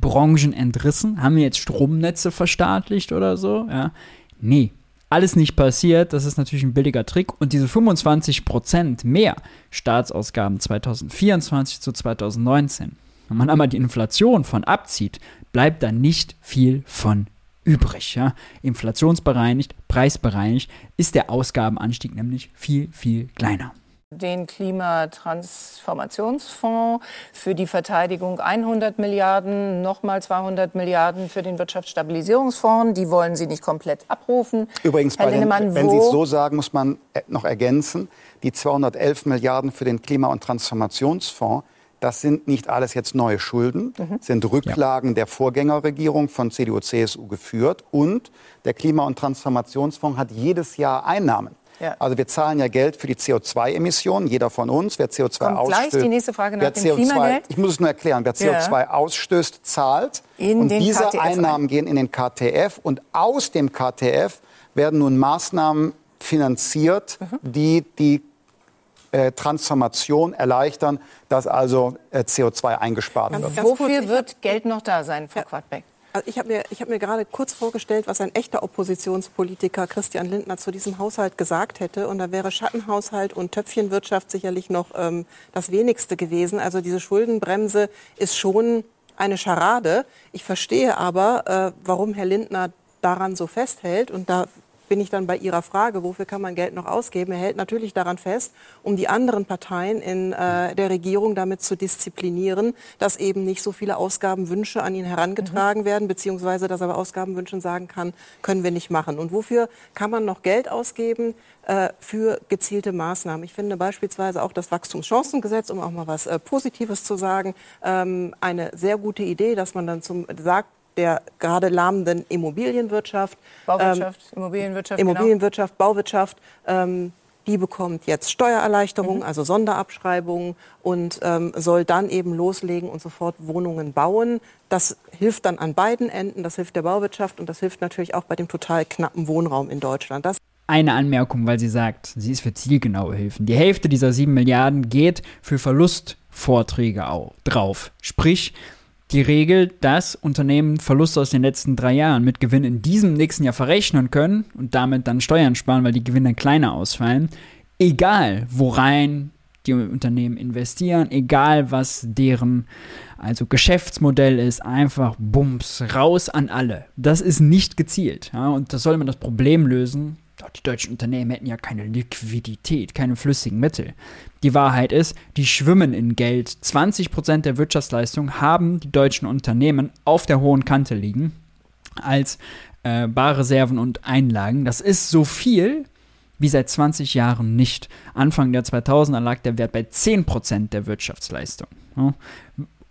S1: Branchen entrissen? Haben wir jetzt Stromnetze verstaatlicht oder so? Ja. Nee, alles nicht passiert. Das ist natürlich ein billiger Trick. Und diese 25% mehr Staatsausgaben 2024 zu 2019, wenn man einmal die Inflation von abzieht, bleibt da nicht viel von übrig. Ja? Inflationsbereinigt, preisbereinigt ist der Ausgabenanstieg nämlich viel, viel kleiner
S4: den Klimatransformationsfonds, für die Verteidigung 100 Milliarden, nochmal 200 Milliarden für den Wirtschaftsstabilisierungsfonds. Die wollen Sie nicht komplett abrufen.
S7: Übrigens, Herr den, wenn Sie es so sagen, muss man äh, noch ergänzen, die 211 Milliarden für den Klima- und Transformationsfonds, das sind nicht alles jetzt neue Schulden, mhm. sind Rücklagen ja. der Vorgängerregierung von CDU, CSU geführt. Und der Klima- und Transformationsfonds hat jedes Jahr Einnahmen. Ja. Also wir zahlen ja Geld für die CO2-Emissionen, jeder von uns. Wer CO2 Kommt ausstößt,
S4: gleich die nächste Frage nach dem CO2, Klimageld.
S7: Ich muss es nur erklären. Wer CO2 ja. ausstößt, zahlt. In und diese KTF Einnahmen ein. gehen in den KTF. Und aus dem KTF werden nun Maßnahmen finanziert, mhm. die die äh, Transformation erleichtern, dass also äh, CO2 eingespart wird.
S4: Wofür wird Geld noch da sein, Frau Quadbeck?
S2: Also ich habe mir, hab mir gerade kurz vorgestellt, was ein echter Oppositionspolitiker Christian Lindner zu diesem Haushalt gesagt hätte. Und da wäre Schattenhaushalt und Töpfchenwirtschaft sicherlich noch ähm, das wenigste gewesen. Also diese Schuldenbremse ist schon eine Scharade. Ich verstehe aber, äh, warum Herr Lindner daran so festhält. Und da bin ich dann bei Ihrer Frage, wofür kann man Geld noch ausgeben? Er hält natürlich daran fest, um die anderen Parteien in äh, der Regierung damit zu disziplinieren, dass eben nicht so viele Ausgabenwünsche an ihn herangetragen mhm. werden, beziehungsweise dass er bei Ausgabenwünschen sagen kann, können wir nicht machen. Und wofür kann man noch Geld ausgeben? Äh, für gezielte Maßnahmen. Ich finde beispielsweise auch das Wachstumschancengesetz, um auch mal was äh, Positives zu sagen, ähm, eine sehr gute Idee, dass man dann zum sagt, der gerade lahmenden Immobilienwirtschaft.
S4: Bauwirtschaft, ähm, Immobilienwirtschaft.
S2: Immobilienwirtschaft, genau. Bauwirtschaft. Ähm, die bekommt jetzt Steuererleichterungen, mhm. also Sonderabschreibungen und ähm, soll dann eben loslegen und sofort Wohnungen bauen. Das hilft dann an beiden Enden. Das hilft der Bauwirtschaft und das hilft natürlich auch bei dem total knappen Wohnraum in Deutschland. Das
S1: eine Anmerkung, weil sie sagt, sie ist für zielgenaue Hilfen. Die Hälfte dieser sieben Milliarden geht für Verlustvorträge drauf. Sprich, die Regel, dass Unternehmen Verluste aus den letzten drei Jahren mit Gewinn in diesem nächsten Jahr verrechnen können und damit dann Steuern sparen, weil die Gewinne kleiner ausfallen. Egal, worein die Unternehmen investieren, egal was deren also Geschäftsmodell ist, einfach Bums, raus an alle. Das ist nicht gezielt. Ja, und das soll man das Problem lösen, die deutschen Unternehmen hätten ja keine Liquidität, keine flüssigen Mittel. Die Wahrheit ist, die schwimmen in Geld. 20% der Wirtschaftsleistung haben die deutschen Unternehmen auf der hohen Kante liegen als äh, Barreserven und Einlagen. Das ist so viel wie seit 20 Jahren nicht. Anfang der 2000er lag der Wert bei 10% der Wirtschaftsleistung.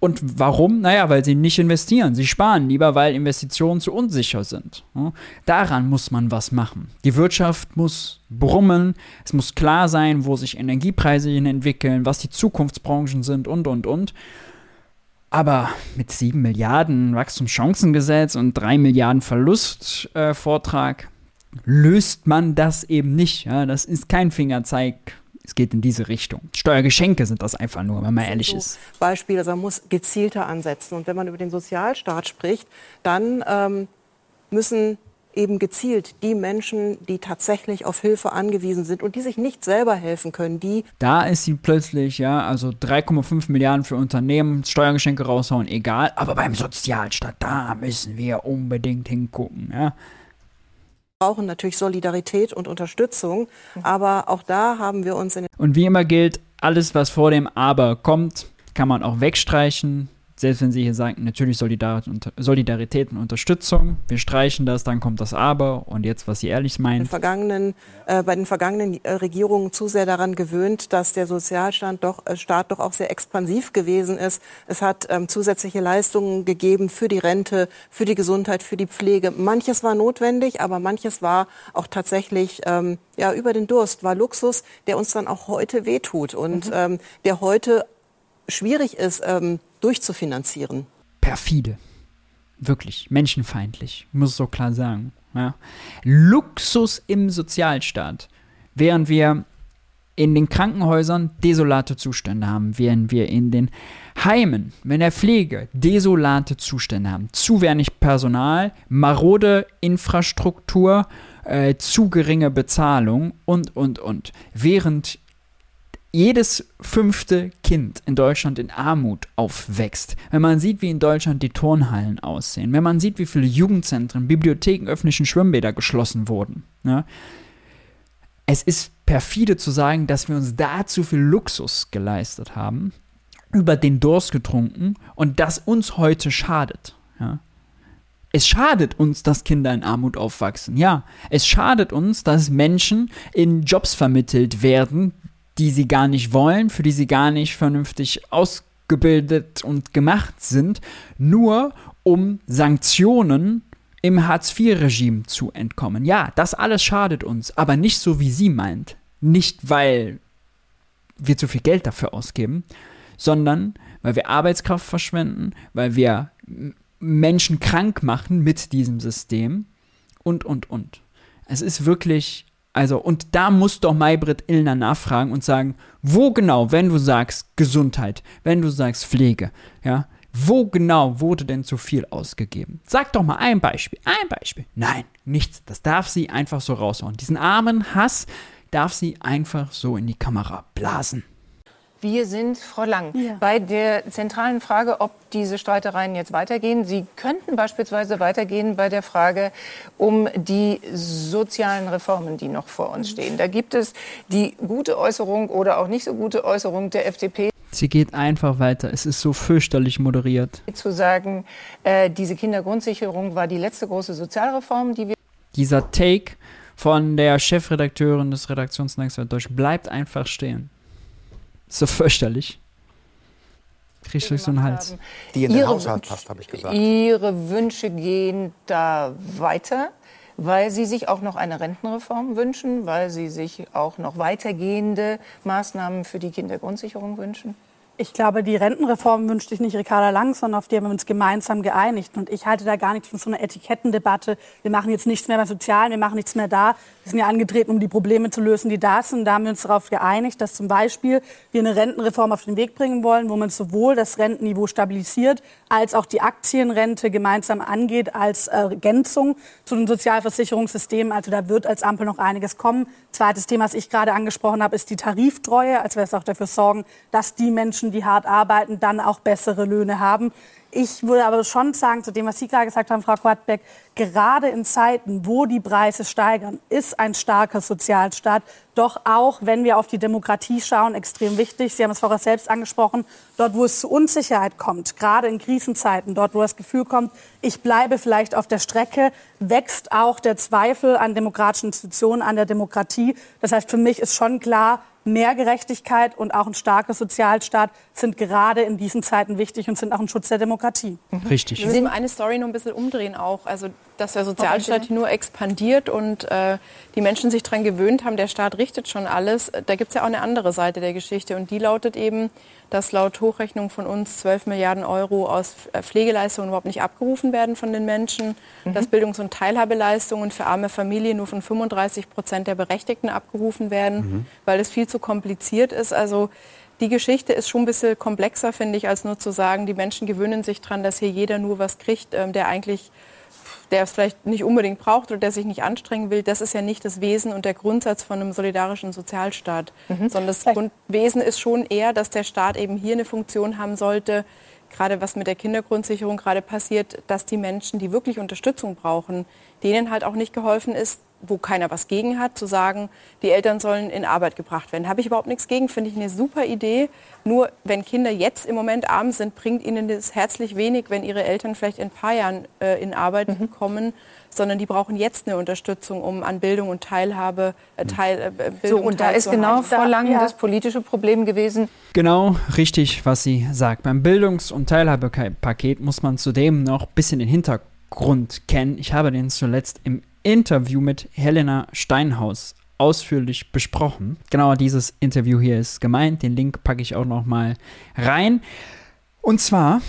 S1: Und warum? Naja, weil sie nicht investieren. Sie sparen lieber, weil Investitionen zu unsicher sind. Daran muss man was machen. Die Wirtschaft muss brummen. Es muss klar sein, wo sich Energiepreise hin entwickeln, was die Zukunftsbranchen sind und, und, und. Aber mit 7 Milliarden Wachstumschancengesetz und 3 Milliarden Verlustvortrag äh, löst man das eben nicht. Ja? Das ist kein Fingerzeig es geht in diese Richtung. Steuergeschenke sind das einfach nur, wenn man ehrlich so ist.
S2: Beispiel, also man muss gezielter ansetzen. Und wenn man über den Sozialstaat spricht, dann ähm, müssen eben gezielt die Menschen, die tatsächlich auf Hilfe angewiesen sind und die sich nicht selber helfen können, die.
S1: Da ist sie plötzlich, ja, also 3,5 Milliarden für Unternehmen, Steuergeschenke raushauen, egal. Aber beim Sozialstaat, da müssen wir unbedingt hingucken, ja
S2: brauchen natürlich Solidarität und Unterstützung. Aber auch da haben wir uns in
S1: Und wie immer gilt, alles, was vor dem Aber kommt, kann man auch wegstreichen. Selbst wenn Sie hier sagen, natürlich Solidarität und Unterstützung, wir streichen das, dann kommt das Aber und jetzt, was Sie ehrlich meinen.
S2: Den äh, bei den vergangenen äh, Regierungen zu sehr daran gewöhnt, dass der Sozialstaat doch, äh, Staat doch auch sehr expansiv gewesen ist. Es hat ähm, zusätzliche Leistungen gegeben für die Rente, für die Gesundheit, für die Pflege. Manches war notwendig, aber manches war auch tatsächlich ähm, ja, über den Durst, war Luxus, der uns dann auch heute wehtut und mhm. ähm, der heute schwierig ist, ähm, durchzufinanzieren.
S1: Perfide. Wirklich. Menschenfeindlich. Ich muss so klar sagen. Ja. Luxus im Sozialstaat. Während wir in den Krankenhäusern desolate Zustände haben, während wir in den Heimen, in der Pflege desolate Zustände haben, zu wenig Personal, marode Infrastruktur, äh, zu geringe Bezahlung und, und, und. Während jedes fünfte Kind in Deutschland in Armut aufwächst, wenn man sieht, wie in Deutschland die Turnhallen aussehen, wenn man sieht, wie viele Jugendzentren, Bibliotheken, öffentlichen Schwimmbäder geschlossen wurden, ne? es ist perfide zu sagen, dass wir uns da zu viel Luxus geleistet haben, über den Durst getrunken und das uns heute schadet. Ja? Es schadet uns, dass Kinder in Armut aufwachsen. Ja, es schadet uns, dass Menschen in Jobs vermittelt werden, die sie gar nicht wollen, für die sie gar nicht vernünftig ausgebildet und gemacht sind, nur um Sanktionen im Hartz-IV-Regime zu entkommen. Ja, das alles schadet uns, aber nicht so, wie sie meint. Nicht, weil wir zu viel Geld dafür ausgeben, sondern weil wir Arbeitskraft verschwenden, weil wir Menschen krank machen mit diesem System und, und, und. Es ist wirklich also, und da muss doch Maybrit Illner nachfragen und sagen, wo genau, wenn du sagst Gesundheit, wenn du sagst Pflege, ja, wo genau wurde denn zu viel ausgegeben? Sag doch mal ein Beispiel, ein Beispiel. Nein, nichts. Das darf sie einfach so raushauen. Diesen armen Hass darf sie einfach so in die Kamera blasen.
S4: Wir sind, Frau Lang, ja. bei der zentralen Frage, ob diese Streitereien jetzt weitergehen. Sie könnten beispielsweise weitergehen bei der Frage um die sozialen Reformen, die noch vor uns stehen. Da gibt es die gute Äußerung oder auch nicht so gute Äußerung der FDP.
S1: Sie geht einfach weiter. Es ist so fürchterlich moderiert.
S4: Zu sagen, äh, diese Kindergrundsicherung war die letzte große Sozialreform, die wir.
S1: Dieser Take von der Chefredakteurin des Redaktionsnetzwerks Deutsch bleibt einfach stehen. So fürchterlich. Kriegst du so einen Hals.
S3: Die in den Haushalt passt, habe ich gesagt.
S4: Ihre Wünsche gehen da weiter, weil Sie sich auch noch eine Rentenreform wünschen, weil Sie sich auch noch weitergehende Maßnahmen für die Kindergrundsicherung wünschen?
S5: Ich glaube, die Rentenreform wünscht sich nicht Ricarda Lang, sondern auf die haben wir uns gemeinsam geeinigt. Und ich halte da gar nichts von so einer Etikettendebatte. Wir machen jetzt nichts mehr beim Sozialen, wir machen nichts mehr da. Wir sind ja angetreten, um die Probleme zu lösen, die da sind. Da haben wir uns darauf geeinigt, dass zum Beispiel wir eine Rentenreform auf den Weg bringen wollen, wo man sowohl das Rentenniveau stabilisiert, als auch die Aktienrente gemeinsam angeht als Ergänzung zu den Sozialversicherungssystemen. Also da wird als Ampel noch einiges kommen. Zweites Thema, das ich gerade angesprochen habe, ist die Tariftreue. Also wir auch dafür sorgen, dass die Menschen, die hart arbeiten, dann auch bessere Löhne haben. Ich würde aber schon sagen, zu dem, was Sie gerade gesagt haben, Frau Quadbeck, gerade in Zeiten, wo die Preise steigern, ist ein starker Sozialstaat doch auch, wenn wir auf die Demokratie schauen, extrem wichtig. Sie haben es vorher selbst angesprochen, dort, wo es zu Unsicherheit kommt, gerade in Krisenzeiten, dort, wo das Gefühl kommt, ich bleibe vielleicht auf der Strecke, wächst auch der Zweifel an demokratischen Institutionen, an der Demokratie. Das heißt, für mich ist schon klar, mehr Gerechtigkeit und auch ein starker Sozialstaat sind gerade in diesen Zeiten wichtig und sind auch ein Schutz der Demokratie.
S1: Mhm. Richtig.
S6: Wir müssen eine Story noch ein bisschen umdrehen auch. Also, dass der Sozialstaat nur expandiert und äh, die Menschen sich daran gewöhnt haben, der Staat richtet schon alles. Da gibt es ja auch eine andere Seite der Geschichte und die lautet eben, dass laut Hochrechnung von uns 12 Milliarden Euro aus äh, Pflegeleistungen überhaupt nicht abgerufen werden von den Menschen, mhm. dass Bildungs- und Teilhabeleistungen für arme Familien nur von 35 Prozent der Berechtigten abgerufen werden, mhm. weil es viel zu kompliziert ist. Also die Geschichte ist schon ein bisschen komplexer, finde ich, als nur zu sagen, die Menschen gewöhnen sich daran, dass hier jeder nur was kriegt, ähm, der eigentlich der es vielleicht nicht unbedingt braucht oder der sich nicht anstrengen will, das ist ja nicht das Wesen und der Grundsatz von einem solidarischen Sozialstaat. Mhm. Sondern das Grundwesen ist schon eher, dass der Staat eben hier eine Funktion haben sollte, gerade was mit der Kindergrundsicherung gerade passiert, dass die Menschen, die wirklich Unterstützung brauchen, denen halt auch nicht geholfen ist, wo keiner was gegen hat, zu sagen, die Eltern sollen in Arbeit gebracht werden. Habe ich überhaupt nichts gegen, finde ich eine super Idee. Nur wenn Kinder jetzt im Moment arm sind, bringt ihnen das herzlich wenig, wenn ihre Eltern vielleicht in ein paar Jahren äh, in Arbeit mhm. kommen sondern die brauchen jetzt eine Unterstützung, um an Bildung und Teilhabe, äh, Teil, äh,
S4: Bildung So, und da ist genau Frau Lange ja. das politische Problem gewesen.
S1: Genau, richtig, was sie sagt. Beim Bildungs- und Teilhabepaket muss man zudem noch ein bisschen den Hintergrund kennen. Ich habe den zuletzt im Interview mit Helena Steinhaus ausführlich besprochen. Genau dieses Interview hier ist gemeint. Den Link packe ich auch noch mal rein. Und zwar,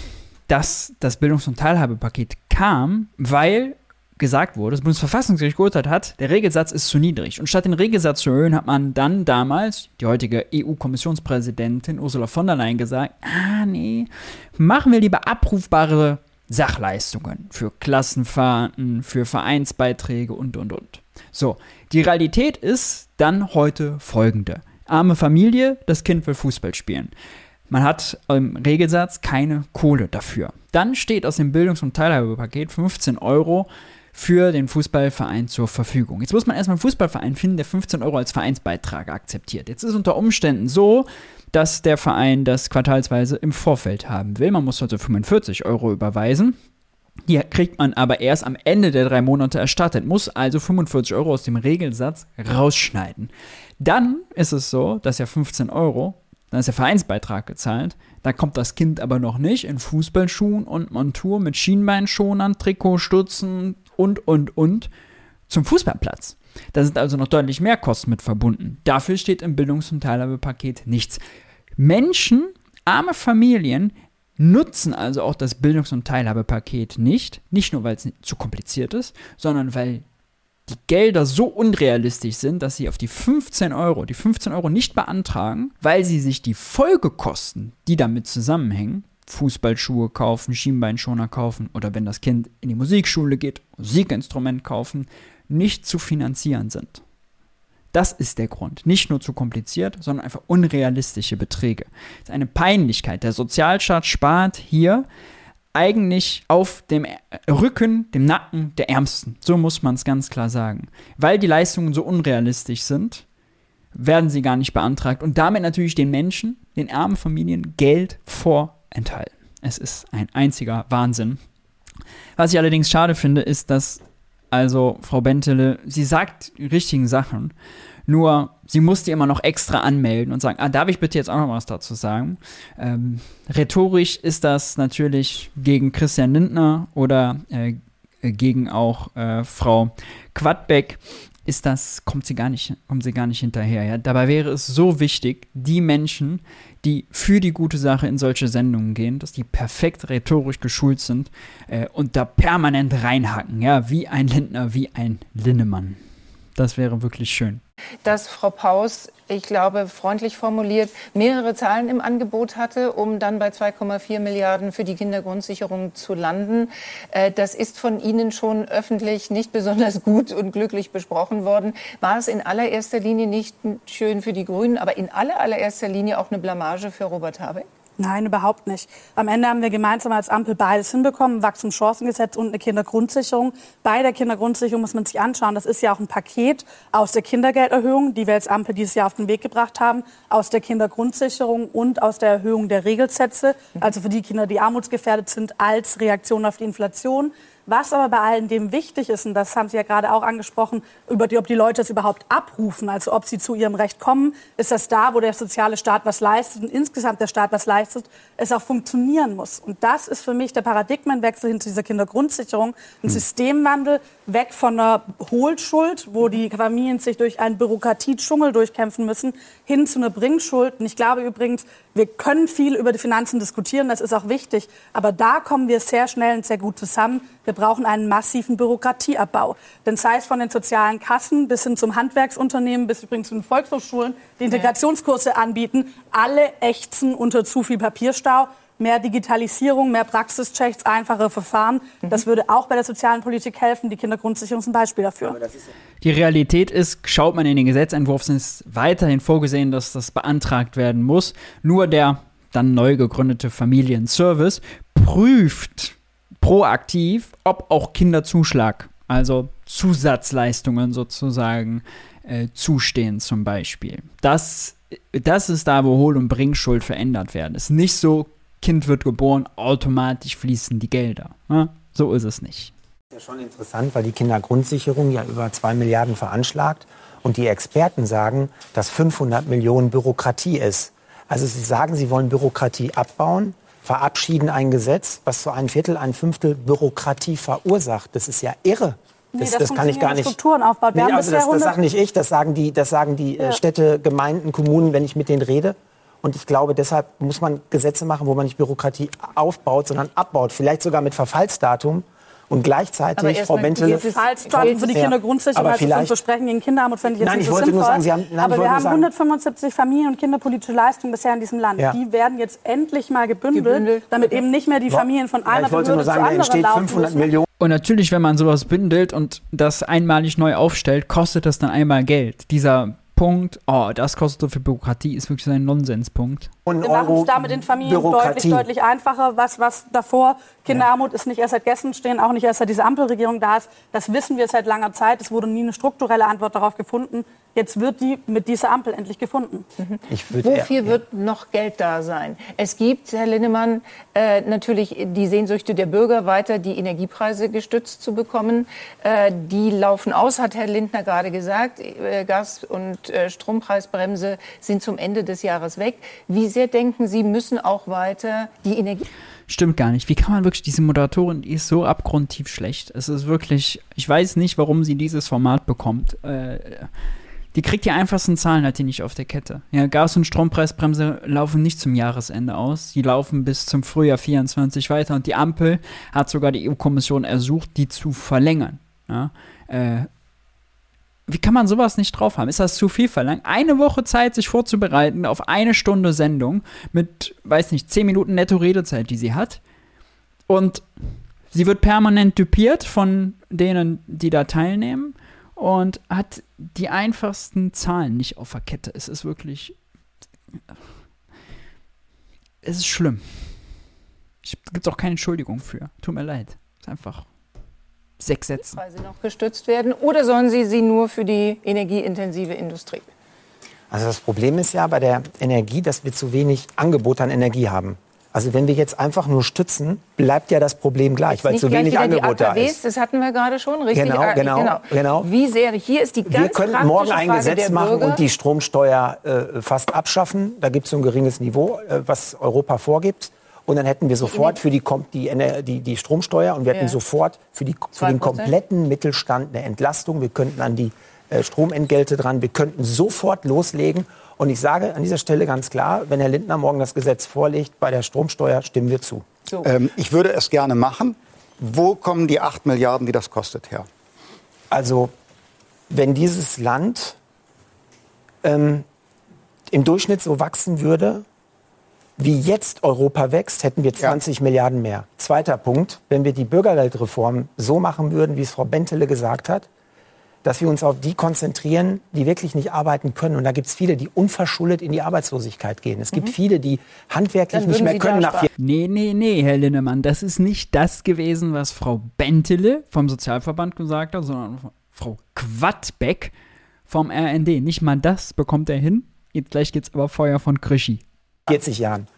S1: dass das Bildungs- und Teilhabepaket kam, weil gesagt wurde, das Bundesverfassungsgericht geurteilt hat, der Regelsatz ist zu niedrig. Und statt den Regelsatz zu erhöhen, hat man dann damals, die heutige EU-Kommissionspräsidentin Ursula von der Leyen gesagt, ah nee, machen wir lieber abrufbare Sachleistungen für Klassenfahrten, für Vereinsbeiträge und, und, und. So, die Realität ist dann heute folgende. Arme Familie, das Kind will Fußball spielen. Man hat im Regelsatz keine Kohle dafür. Dann steht aus dem Bildungs- und Teilhabepaket 15 Euro für den Fußballverein zur Verfügung. Jetzt muss man erstmal einen Fußballverein finden, der 15 Euro als Vereinsbeitrag akzeptiert. Jetzt ist unter Umständen so, dass der Verein das quartalsweise im Vorfeld haben will. Man muss also 45 Euro überweisen. Die kriegt man aber erst am Ende der drei Monate erstattet, muss also 45 Euro aus dem Regelsatz rausschneiden. Dann ist es so, dass ja 15 Euro, dann ist der Vereinsbeitrag gezahlt, da kommt das Kind aber noch nicht in Fußballschuhen und Montur mit Schienbeinschonern, Trikot, Stutzen, und, und, und zum Fußballplatz. Da sind also noch deutlich mehr Kosten mit verbunden. Dafür steht im Bildungs- und Teilhabepaket nichts. Menschen, arme Familien, nutzen also auch das Bildungs- und Teilhabepaket nicht. Nicht nur, weil es zu kompliziert ist, sondern weil die Gelder so unrealistisch sind, dass sie auf die 15 Euro, die 15 Euro nicht beantragen, weil sie sich die Folgekosten, die damit zusammenhängen, Fußballschuhe kaufen, Schienbeinschoner kaufen oder wenn das Kind in die Musikschule geht, Musikinstrument kaufen, nicht zu finanzieren sind. Das ist der Grund. Nicht nur zu kompliziert, sondern einfach unrealistische Beträge. Das ist eine Peinlichkeit. Der Sozialstaat spart hier eigentlich auf dem Rücken, dem Nacken der Ärmsten. So muss man es ganz klar sagen. Weil die Leistungen so unrealistisch sind, werden sie gar nicht beantragt und damit natürlich den Menschen, den armen Familien Geld vor enthalten. Es ist ein einziger Wahnsinn. Was ich allerdings schade finde, ist, dass also Frau Bentele, sie sagt die richtigen Sachen, nur sie musste immer noch extra anmelden und sagen, ah, darf ich bitte jetzt auch noch was dazu sagen? Ähm, rhetorisch ist das natürlich gegen Christian Lindner oder äh, gegen auch äh, Frau Quadbeck ist das, kommt sie gar nicht, kommt sie gar nicht hinterher. Ja? Dabei wäre es so wichtig, die Menschen, die für die gute Sache in solche Sendungen gehen, dass die perfekt rhetorisch geschult sind äh, und da permanent reinhacken, ja, wie ein Lindner, wie ein Linnemann. Das wäre wirklich schön
S4: dass Frau Paus, ich glaube, freundlich formuliert, mehrere Zahlen im Angebot hatte, um dann bei 2,4 Milliarden für die Kindergrundsicherung zu landen. Äh, das ist von Ihnen schon öffentlich nicht besonders gut und glücklich besprochen worden. War es in allererster Linie nicht schön für die Grünen, aber in aller, allererster Linie auch eine Blamage für Robert Habeck?
S5: Nein, überhaupt nicht. Am Ende haben wir gemeinsam als Ampel beides hinbekommen, Wachstumschancengesetz und eine Kindergrundsicherung. Bei der Kindergrundsicherung muss man sich anschauen, das ist ja auch ein Paket aus der Kindergelderhöhung, die wir als Ampel dieses Jahr auf den Weg gebracht haben, aus der Kindergrundsicherung und aus der Erhöhung der Regelsätze, also für die Kinder, die armutsgefährdet sind, als Reaktion auf die Inflation. Was aber bei allen dem wichtig ist, und das haben Sie ja gerade auch angesprochen, über die, ob die Leute es überhaupt abrufen, also ob sie zu ihrem Recht kommen, ist das da, wo der soziale Staat was leistet und insgesamt der Staat was leistet, es auch funktionieren muss. Und das ist für mich der Paradigmenwechsel hin zu dieser Kindergrundsicherung, ein hm. Systemwandel weg von einer Hohlschuld, wo die Familien sich durch einen Bürokratiedschungel durchkämpfen müssen, hin zu einer Bringschuld. Und ich glaube übrigens, wir können viel über die Finanzen diskutieren, das ist auch wichtig, aber da kommen wir sehr schnell und sehr gut zusammen. Wir brauchen einen massiven Bürokratieabbau. Denn sei es von den sozialen Kassen bis hin zum Handwerksunternehmen, bis übrigens zu den Volkshochschulen, die Integrationskurse anbieten, alle ächzen unter zu viel Papierstau mehr Digitalisierung, mehr Praxischecks, einfache Verfahren. Mhm. Das würde auch bei der sozialen Politik helfen. Die Kindergrundsicherung ist ein Beispiel dafür.
S1: Die Realität ist, schaut man in den Gesetzentwurf, ist weiterhin vorgesehen, dass das beantragt werden muss. Nur der dann neu gegründete Familienservice prüft proaktiv, ob auch Kinderzuschlag also Zusatzleistungen sozusagen äh, zustehen zum Beispiel. Das, das ist da, wo Hohl- und Bringschuld verändert werden. Es ist nicht so, Kind wird geboren, automatisch fließen die Gelder. Ja? So ist es nicht.
S3: Das ist ja schon interessant, weil die Kindergrundsicherung ja über zwei Milliarden veranschlagt und die Experten sagen, dass 500 Millionen Bürokratie ist. Also sie sagen, sie wollen Bürokratie abbauen, verabschieden ein Gesetz, was zu einem Viertel, ein Fünftel Bürokratie verursacht. Das ist ja irre.
S5: Nee, das, das, kann ich gar nicht. Strukturen aufbaut.
S3: Nee, also das, das sage nicht ich, das sagen die, das sagen die äh, ja. Städte, Gemeinden, Kommunen, wenn ich mit denen rede. Und ich glaube, deshalb muss man Gesetze machen, wo man nicht Bürokratie aufbaut, sondern abbaut. Vielleicht sogar mit Verfallsdatum. Und gleichzeitig, Frau Bentele...
S5: Verfallsdatum für die Kindergrundsicherung ja, und Versprechen gegen Kinderarmut fände ich jetzt
S3: nein,
S5: nicht
S3: ich wollte
S5: so
S3: nur sagen, Sie haben,
S5: nein, aber wir haben 175 Familien- und kinderpolitische Leistungen bisher in diesem Land. Ja. Die werden jetzt endlich mal gebündelt, gebündelt. damit eben nicht mehr die Familien von einer ja,
S3: ich wollte nur sagen, da entsteht 500 Millionen
S1: und natürlich, wenn man sowas bündelt und das einmalig neu aufstellt, kostet das dann einmal Geld. Dieser Punkt, oh, das kostet so viel Bürokratie, ist wirklich ein Nonsenspunkt.
S5: Und Wir machen es da mit den Familien deutlich, deutlich einfacher. Was, was davor, Kinderarmut ja. ist nicht erst seit gestern stehen, auch nicht erst seit dieser Ampelregierung da ist. Das wissen wir seit langer Zeit. Es wurde nie eine strukturelle Antwort darauf gefunden. Jetzt wird die mit dieser Ampel endlich gefunden.
S4: Mhm. Wofür eher, wird noch Geld da sein? Es gibt, Herr Linnemann, äh, natürlich die Sehnsüchte der Bürger, weiter die Energiepreise gestützt zu bekommen. Äh, die laufen aus, hat Herr Lindner gerade gesagt. Äh, Gas- und äh, Strompreisbremse sind zum Ende des Jahres weg. Wie sehr denken Sie, müssen auch weiter die Energie
S1: stimmt gar nicht. Wie kann man wirklich, diese Moderatorin, die ist so abgrundtief schlecht. Es ist wirklich, ich weiß nicht, warum sie dieses Format bekommt. Äh, die kriegt die einfachsten Zahlen halt die nicht auf der Kette. Ja, Gas- und Strompreisbremse laufen nicht zum Jahresende aus. Die laufen bis zum Frühjahr 24 weiter und die Ampel hat sogar die EU-Kommission ersucht, die zu verlängern. Ja, äh, wie kann man sowas nicht drauf haben? Ist das zu viel verlangt? Eine Woche Zeit, sich vorzubereiten auf eine Stunde Sendung mit, weiß nicht, 10 Minuten netto Redezeit, die sie hat. Und sie wird permanent typiert von denen, die da teilnehmen und hat die einfachsten Zahlen nicht auf der Kette. Es ist wirklich. Es ist schlimm. Es gibt auch keine Entschuldigung für. Tut mir leid. Es ist einfach sechs Sätze.
S4: Preise noch gestützt werden oder sollen Sie sie nur für die energieintensive Industrie?
S3: Also das Problem ist ja bei der Energie, dass wir zu wenig Angebot an Energie haben. Also wenn wir jetzt einfach nur stützen, bleibt ja das Problem gleich, weil zu wenig Angebot da ist.
S4: Das hatten wir gerade schon, richtig?
S3: Genau, ah, genau, genau. genau.
S4: Wie sehr, hier ist die ganz
S3: Wir könnten morgen ein Frage Gesetz machen und die Stromsteuer äh, fast abschaffen. Da gibt es so ein geringes Niveau, äh, was Europa vorgibt. Und dann hätten wir sofort für die, die, die, die Stromsteuer und wir hätten ja. sofort für, die, für den kompletten Mittelstand eine Entlastung. Wir könnten an die äh, Stromentgelte dran, wir könnten sofort loslegen und ich sage an dieser Stelle ganz klar, wenn Herr Lindner morgen das Gesetz vorlegt, bei der Stromsteuer stimmen wir zu.
S7: So. Ähm, ich würde es gerne machen. Wo kommen die 8 Milliarden, die das kostet, her?
S3: Also, wenn dieses Land ähm, im Durchschnitt so wachsen würde, wie jetzt Europa wächst, hätten wir 20 ja. Milliarden mehr. Zweiter Punkt, wenn wir die Bürgergeldreform so machen würden, wie es Frau Bentele gesagt hat, dass wir uns auf die konzentrieren, die wirklich nicht arbeiten können. Und da gibt es viele, die unverschuldet in die Arbeitslosigkeit gehen. Es gibt mhm. viele, die handwerklich nicht mehr können nach
S1: Nee, nee, nee, Herr Linnemann, das ist nicht das gewesen, was Frau Bentele vom Sozialverband gesagt hat, sondern Frau Quadbeck vom RND. Nicht mal das bekommt er hin. Jetzt gleich geht's aber Feuer von Krischi.
S3: 40 Jahren.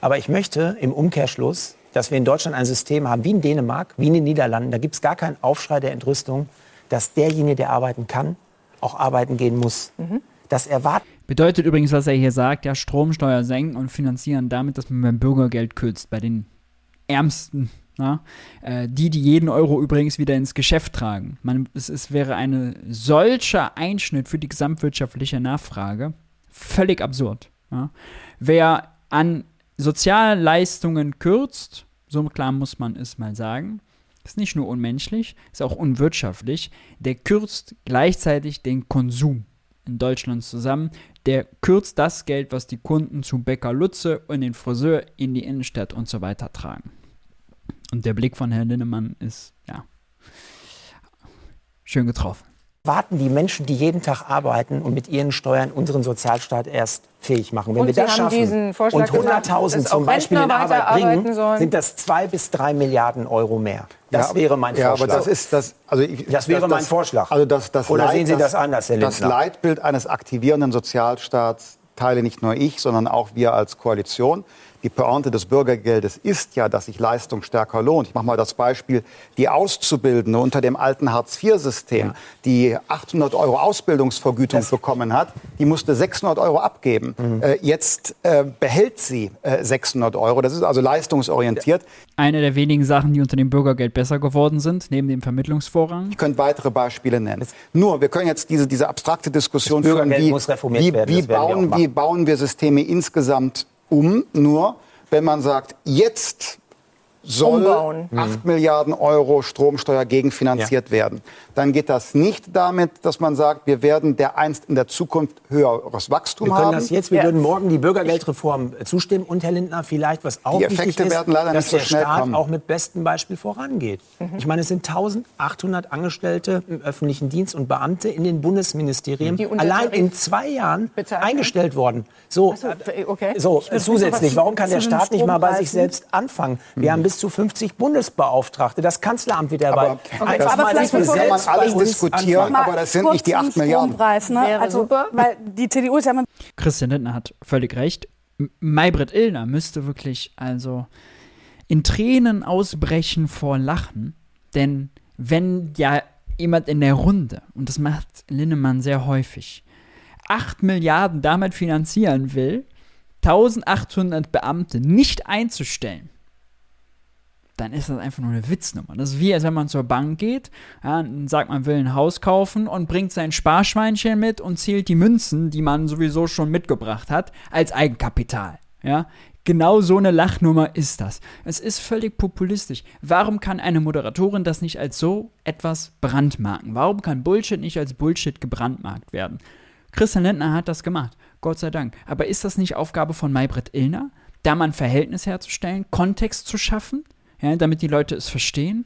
S3: Aber ich möchte im Umkehrschluss, dass wir in Deutschland ein System haben, wie in Dänemark, wie in den Niederlanden. Da gibt es gar keinen Aufschrei der Entrüstung dass derjenige, der arbeiten kann, auch arbeiten gehen muss. Mhm. Das erwarten.
S1: Bedeutet übrigens, was er hier sagt, ja, Stromsteuer senken und finanzieren damit, dass man beim Bürgergeld kürzt, bei den Ärmsten. Na? Äh, die, die jeden Euro übrigens wieder ins Geschäft tragen. Man, es, es wäre ein solcher Einschnitt für die gesamtwirtschaftliche Nachfrage. Völlig absurd. Ja? Wer an Sozialleistungen kürzt, so klar muss man es mal sagen, ist nicht nur unmenschlich, ist auch unwirtschaftlich. Der kürzt gleichzeitig den Konsum in Deutschland zusammen. Der kürzt das Geld, was die Kunden zu Bäcker Lutze und den Friseur in die Innenstadt und so weiter tragen. Und der Blick von Herrn Linnemann ist, ja, schön getroffen.
S3: Warten die Menschen, die jeden Tag arbeiten und mit ihren Steuern unseren Sozialstaat erst fähig machen. Wenn und wir das schaffen und 100.000 zum Beispiel in Arbeit bringen, sollen. sind das zwei bis drei Milliarden Euro mehr. Das ja, wäre mein Vorschlag. Ja, aber
S7: das ist das. Also ich,
S3: das wäre das, mein Vorschlag.
S7: Also das, das
S3: Oder Leid, sehen Sie das, anders,
S7: Herr Lindner? Das Leitbild eines aktivierenden Sozialstaats teile nicht nur ich, sondern auch wir als Koalition. Die Pointe des Bürgergeldes ist ja, dass sich Leistung stärker lohnt. Ich mache mal das Beispiel, die Auszubildende unter dem alten Hartz-IV-System, ja. die 800 Euro Ausbildungsvergütung das bekommen hat, die musste 600 Euro abgeben. Mhm. Äh, jetzt äh, behält sie äh, 600 Euro. Das ist also leistungsorientiert.
S1: Eine der wenigen Sachen, die unter dem Bürgergeld besser geworden sind, neben dem Vermittlungsvorrang.
S7: Ich könnte weitere Beispiele nennen. Nur, wir können jetzt diese, diese abstrakte Diskussion führen, wie, wie, wie, bauen, wie bauen wir Systeme insgesamt um, nur wenn man sagt, jetzt soll Umbauen. 8 mhm. Milliarden Euro Stromsteuer gegenfinanziert ja. werden. Dann geht das nicht damit, dass man sagt, wir werden der einst in der Zukunft höheres Wachstum
S3: wir
S7: können haben.
S3: Das jetzt, wir ja. würden morgen die Bürgergeldreform zustimmen und Herr Lindner vielleicht, was auch
S7: die Effekte
S3: ist,
S7: werden leider
S3: dass
S7: nicht so
S3: der Staat
S7: kommen.
S3: auch mit bestem Beispiel vorangeht. Mhm. Ich meine, es sind 1800 Angestellte im öffentlichen Dienst und Beamte in den Bundesministerien allein in zwei Jahren eingestellt worden. So, so, okay. so zusätzlich. Warum kann der Staat nicht mal bei sich selbst anfangen? Wir mhm. haben bis zu 50 Bundesbeauftragte. Das Kanzleramt wird dabei. Aber,
S7: okay. aber vielleicht kann man alles diskutieren, aber das sind nicht die 8 Milliarden.
S5: Preis, ne? also, super. Weil die CDU ist ja immer
S1: Christian Lindner hat völlig recht. Maybrit Illner müsste wirklich also in Tränen ausbrechen vor Lachen, denn wenn ja jemand in der Runde, und das macht Linnemann sehr häufig, 8 Milliarden damit finanzieren will, 1800 Beamte nicht einzustellen, dann ist das einfach nur eine Witznummer. Das ist wie, als wenn man zur Bank geht, ja, und sagt, man will ein Haus kaufen und bringt sein Sparschweinchen mit und zählt die Münzen, die man sowieso schon mitgebracht hat, als Eigenkapital. Ja, genau so eine Lachnummer ist das. Es ist völlig populistisch. Warum kann eine Moderatorin das nicht als so etwas brandmarken? Warum kann Bullshit nicht als Bullshit gebrandmarkt werden? Christian Lindner hat das gemacht, Gott sei Dank. Aber ist das nicht Aufgabe von Maybrit Illner, da mal ein Verhältnis herzustellen, Kontext zu schaffen? Ja, damit die Leute es verstehen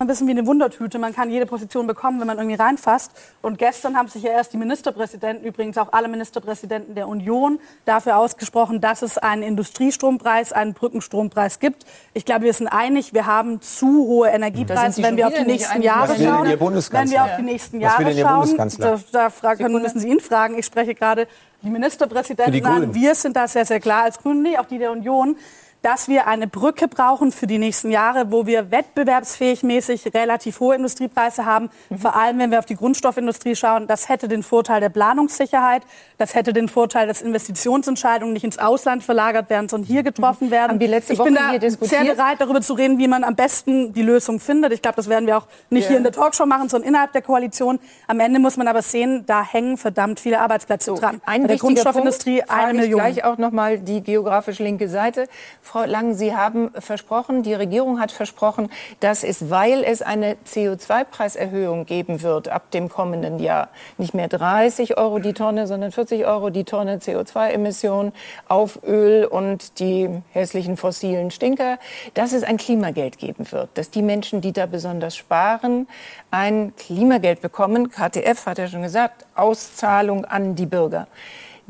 S5: ein bisschen wie eine Wundertüte. Man kann jede Position bekommen, wenn man irgendwie reinfasst. Und gestern haben sich ja erst die Ministerpräsidenten, übrigens auch alle Ministerpräsidenten der Union, dafür ausgesprochen, dass es einen Industriestrompreis, einen Brückenstrompreis gibt. Ich glaube, wir sind einig, wir haben zu hohe Energiepreise, wenn wir auf die nächsten Jahre schauen. Wenn wir auf die nächsten Jahre schauen, da, da können, müssen Sie ihn fragen. Ich spreche gerade die Ministerpräsidenten die an. Wir sind da sehr, sehr klar als Grüne, auch die der Union dass wir eine Brücke brauchen für die nächsten Jahre, wo wir wettbewerbsfähig mäßig relativ hohe Industriepreise haben. Mhm. Vor allem, wenn wir auf die Grundstoffindustrie schauen. Das hätte den Vorteil der Planungssicherheit. Das hätte den Vorteil, dass Investitionsentscheidungen nicht ins Ausland verlagert werden, sondern hier getroffen werden.
S4: Haben wir letzte
S5: ich
S4: Woche
S5: bin da sehr bereit, darüber zu reden, wie man am besten die Lösung findet. Ich glaube, das werden wir auch nicht ja. hier in der Talkshow machen, sondern innerhalb der Koalition. Am Ende muss man aber sehen, da hängen verdammt viele Arbeitsplätze so, dran.
S4: Ein Bei der Grundstoffindustrie Punkt, eine Million. Ich gleich auch noch mal die geografisch linke Seite. Frau Lang, Sie haben versprochen, die Regierung hat versprochen, dass es, weil es eine CO2-Preiserhöhung geben wird ab dem kommenden Jahr, nicht mehr 30 Euro die Tonne, sondern 40 Euro die Tonne CO2-Emissionen auf Öl und die hässlichen fossilen Stinker, dass es ein Klimageld geben wird, dass die Menschen, die da besonders sparen, ein Klimageld bekommen. KTF hat ja schon gesagt, Auszahlung an die Bürger.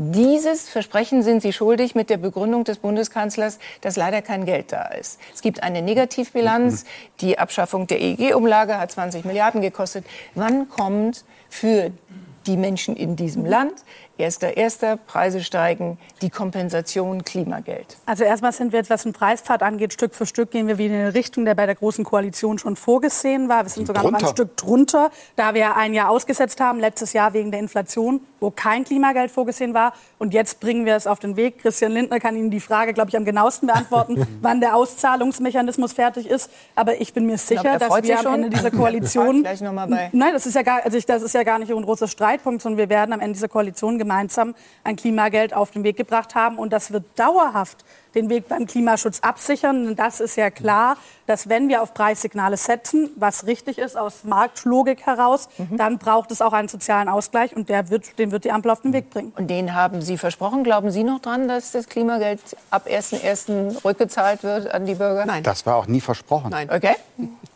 S4: Dieses Versprechen sind Sie schuldig mit der Begründung des Bundeskanzlers, dass leider kein Geld da ist. Es gibt eine Negativbilanz. [LAUGHS] Die Abschaffung der EEG-Umlage hat 20 Milliarden gekostet. Wann kommt für die Menschen in diesem Land Erster, erster, Preise steigen, die Kompensation Klimageld.
S5: Also erstmal sind wir jetzt, was den Preispfad angeht, Stück für Stück gehen wir wieder in eine Richtung, der bei der Großen Koalition schon vorgesehen war. Wir sind sogar drunter. noch ein Stück drunter, da wir ein Jahr ausgesetzt haben, letztes Jahr wegen der Inflation, wo kein Klimageld vorgesehen war. Und jetzt bringen wir es auf den Weg. Christian Lindner kann Ihnen die Frage, glaube ich, am genauesten beantworten, [LAUGHS] wann der Auszahlungsmechanismus fertig ist. Aber ich bin mir sicher, glaub, dass wir am Ende dieser [LAUGHS] Koalition... Nein, das ist, ja gar, also ich, das ist ja gar nicht ein großer Streitpunkt, sondern wir werden am Ende dieser Koalition gemeinsam gemeinsam ein Klimageld auf den Weg gebracht haben. Und das wird dauerhaft den Weg beim Klimaschutz absichern. Und das ist ja klar, dass wenn wir auf Preissignale setzen, was richtig ist aus Marktlogik heraus, mhm. dann braucht es auch einen sozialen Ausgleich und der wird, den wird die Ampel auf den Weg bringen.
S4: Und den haben Sie versprochen. Glauben Sie noch dran, dass das Klimageld ab 1.1. rückgezahlt wird an die Bürger?
S7: Nein. Das war auch nie versprochen.
S4: Nein. Okay.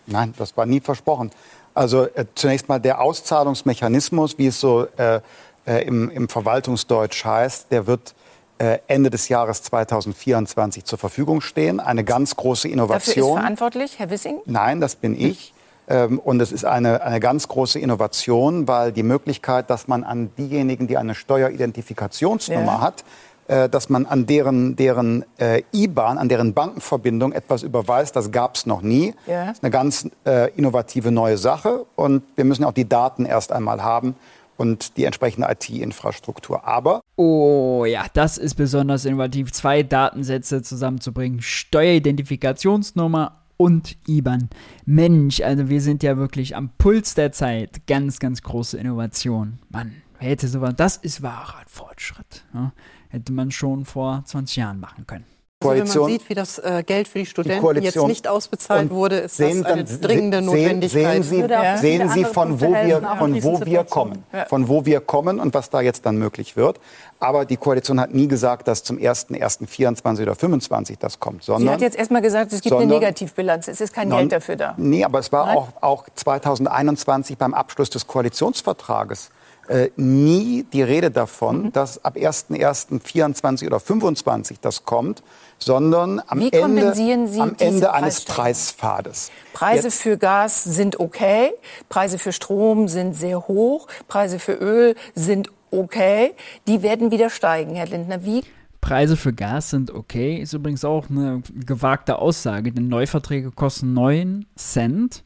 S7: Nein, das war nie versprochen. Also äh, zunächst mal der Auszahlungsmechanismus, wie es so äh, äh, im, im Verwaltungsdeutsch heißt, der wird äh, Ende des Jahres 2024 zur Verfügung stehen. Eine ganz große Innovation. Dafür
S4: ist verantwortlich, Herr Wissing?
S7: Nein, das bin ich. Ähm, und es ist eine, eine ganz große Innovation, weil die Möglichkeit, dass man an diejenigen, die eine Steueridentifikationsnummer ja. hat, äh, dass man an deren, deren äh, IBAN, an deren Bankenverbindung etwas überweist, das gab es noch nie. Ja. Das ist eine ganz innovative neue Sache. Und wir müssen auch die Daten erst einmal haben und die entsprechende IT-Infrastruktur. Aber.
S1: Oh ja, das ist besonders innovativ, zwei Datensätze zusammenzubringen. Steueridentifikationsnummer und IBAN. Mensch, also wir sind ja wirklich am Puls der Zeit. Ganz, ganz große Innovation. Mann, wer hätte sowas? Das ist wahrer Fortschritt. Ja? Hätte man schon vor 20 Jahren machen können.
S2: Koalition. Also wenn man sieht, wie das äh, Geld für die Studenten die jetzt nicht ausbezahlt wurde, ist das eine dringende Notwendigkeit.
S7: Sehen Sie, ja. sehen Sie von wo wir, von wo wir kommen, ja. von wo wir kommen und was da jetzt dann möglich wird. Aber die Koalition hat nie gesagt, dass zum 1.1.24 oder 25 das kommt. Sondern,
S4: Sie hat jetzt erstmal gesagt, es gibt sondern, eine Negativbilanz. Es ist kein non, Geld dafür da.
S7: Nee, aber es war auch, auch 2021 beim Abschluss des Koalitionsvertrages äh, nie die Rede davon, mhm. dass ab 1.1.24 oder 25 das kommt, sondern am
S4: Wie
S7: Ende,
S4: Sie
S7: am Ende eines Preispfades.
S4: Preise Jetzt. für Gas sind okay, Preise für Strom sind sehr hoch, Preise für Öl sind okay. Die werden wieder steigen, Herr Lindner. Wie
S1: Preise für Gas sind okay, ist übrigens auch eine gewagte Aussage, denn Neuverträge kosten 9 Cent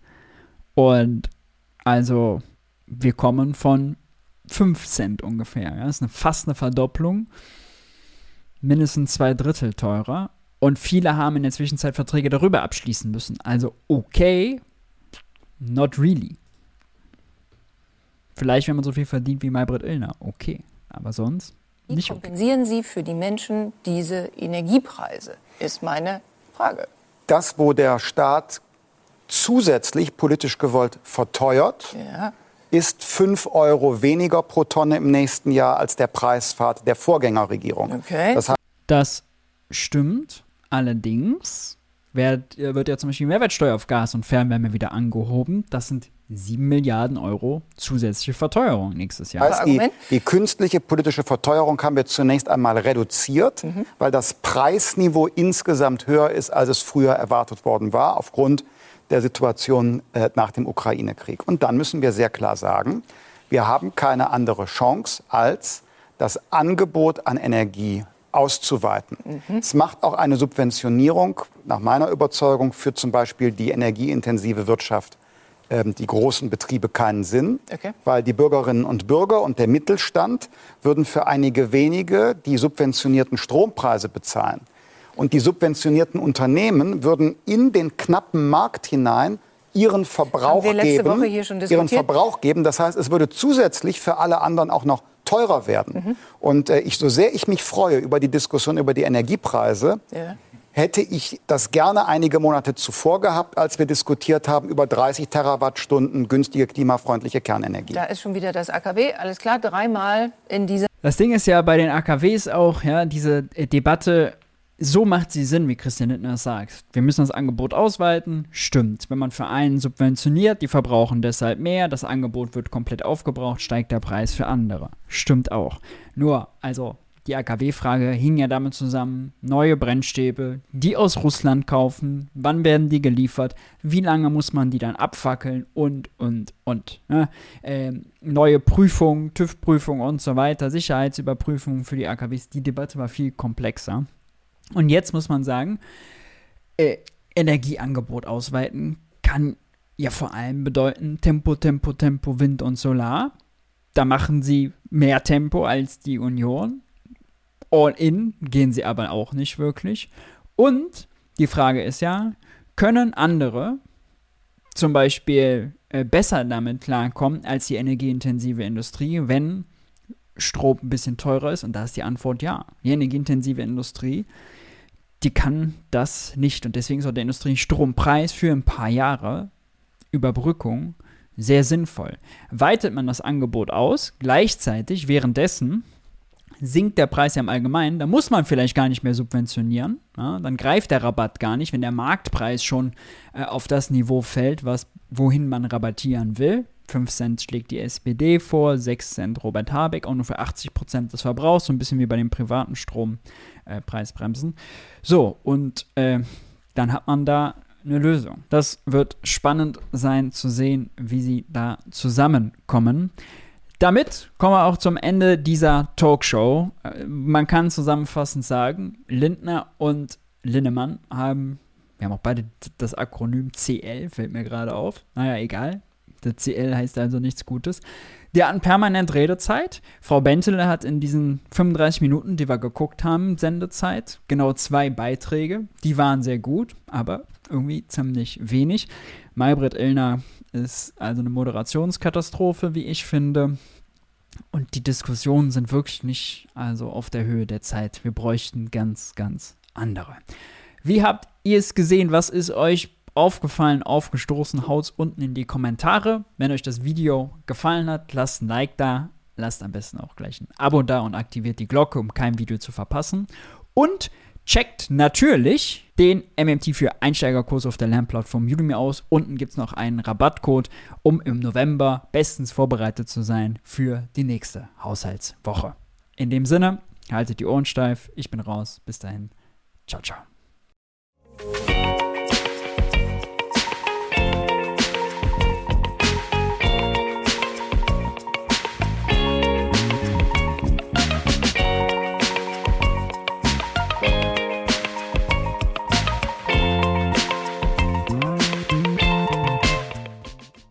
S1: und also wir kommen von 5 Cent ungefähr. Ja? Das ist eine, fast eine Verdopplung mindestens zwei Drittel teurer. Und viele haben in der Zwischenzeit Verträge darüber abschließen müssen. Also okay, not really. Vielleicht, wenn man so viel verdient wie Maybrit Illner, okay. Aber sonst
S4: wie
S1: nicht
S4: kompensieren okay. Sie für die Menschen diese Energiepreise, ist meine Frage.
S7: Das, wo der Staat zusätzlich politisch gewollt verteuert, ja. Ist 5 Euro weniger pro Tonne im nächsten Jahr als der Preisfahrt der Vorgängerregierung.
S1: Okay. Das, das stimmt. Allerdings wird, wird ja zum Beispiel Mehrwertsteuer auf Gas und Fernwärme wieder angehoben. Das sind 7 Milliarden Euro zusätzliche Verteuerung nächstes Jahr.
S7: Also die, die, künstliche politische Verteuerung haben wir zunächst einmal reduziert, mhm. weil das Preisniveau insgesamt höher ist, als es früher erwartet worden war, aufgrund der Situation äh, nach dem Ukraine-Krieg. Und dann müssen wir sehr klar sagen, wir haben keine andere Chance, als das Angebot an Energie auszuweiten. Mhm. Es macht auch eine Subventionierung, nach meiner Überzeugung, für zum Beispiel die energieintensive Wirtschaft, ähm, die großen Betriebe keinen Sinn, okay. weil die Bürgerinnen und Bürger und der Mittelstand würden für einige wenige die subventionierten Strompreise bezahlen. Und die subventionierten Unternehmen würden in den knappen Markt hinein ihren Verbrauch geben, ihren Verbrauch geben. Das heißt, es würde zusätzlich für alle anderen auch noch teurer werden. Mhm. Und äh, ich, so sehr ich mich freue über die Diskussion über die Energiepreise, ja. hätte ich das gerne einige Monate zuvor gehabt, als wir diskutiert haben über 30 Terawattstunden günstige klimafreundliche Kernenergie.
S4: Da ist schon wieder das AKW, alles klar, dreimal in dieser.
S1: Das Ding ist ja bei den AKWs auch, ja, diese äh, Debatte so macht sie Sinn, wie Christian Lindner sagt. Wir müssen das Angebot ausweiten. Stimmt. Wenn man für einen subventioniert, die verbrauchen deshalb mehr, das Angebot wird komplett aufgebraucht, steigt der Preis für andere. Stimmt auch. Nur, also die AKW-Frage hing ja damit zusammen, neue Brennstäbe, die aus Russland kaufen, wann werden die geliefert, wie lange muss man die dann abfackeln und, und, und. Ne? Ähm, neue Prüfungen, TÜV-Prüfungen und so weiter, Sicherheitsüberprüfungen für die AKWs, die Debatte war viel komplexer. Und jetzt muss man sagen, äh, Energieangebot ausweiten kann ja vor allem bedeuten Tempo, Tempo, Tempo, Wind und Solar. Da machen sie mehr Tempo als die Union. All in gehen sie aber auch nicht wirklich. Und die Frage ist ja, können andere zum Beispiel äh, besser damit klarkommen als die energieintensive Industrie, wenn Strom ein bisschen teurer ist? Und da ist die Antwort ja. Die energieintensive Industrie die kann das nicht. Und deswegen ist auch der Industriestrompreis für ein paar Jahre Überbrückung sehr sinnvoll. Weitet man das Angebot aus, gleichzeitig währenddessen sinkt der Preis ja im Allgemeinen, da muss man vielleicht gar nicht mehr subventionieren. Ja, dann greift der Rabatt gar nicht, wenn der Marktpreis schon äh, auf das Niveau fällt, was wohin man rabattieren will. 5 Cent schlägt die SPD vor, 6 Cent Robert Habeck, auch nur für 80 Prozent des Verbrauchs, so ein bisschen wie bei den privaten Strompreisbremsen. Äh, so, und äh, dann hat man da eine Lösung. Das wird spannend sein zu sehen, wie sie da zusammenkommen. Damit kommen wir auch zum Ende dieser Talkshow. Äh, man kann zusammenfassend sagen, Lindner und Linnemann haben, wir haben auch beide das Akronym CL, fällt mir gerade auf. Naja, egal. Der CL heißt also nichts Gutes. Die hatten permanent Redezeit. Frau Bentele hat in diesen 35 Minuten, die wir geguckt haben, Sendezeit, genau zwei Beiträge. Die waren sehr gut, aber irgendwie ziemlich wenig. Maybrit Illner ist also eine Moderationskatastrophe, wie ich finde. Und die Diskussionen sind wirklich nicht also auf der Höhe der Zeit. Wir bräuchten ganz, ganz andere. Wie habt ihr es gesehen? Was ist euch aufgefallen, aufgestoßen? Haut unten in die Kommentare. Wenn euch das Video gefallen hat, lasst ein Like da. Lasst am besten auch gleich ein Abo da und aktiviert die Glocke, um kein Video zu verpassen. Und Checkt natürlich den MMT für Einsteigerkurs auf der Lernplattform Udemy aus. Unten gibt es noch einen Rabattcode, um im November bestens vorbereitet zu sein für die nächste Haushaltswoche. In dem Sinne, haltet die Ohren steif. Ich bin raus. Bis dahin. Ciao, ciao.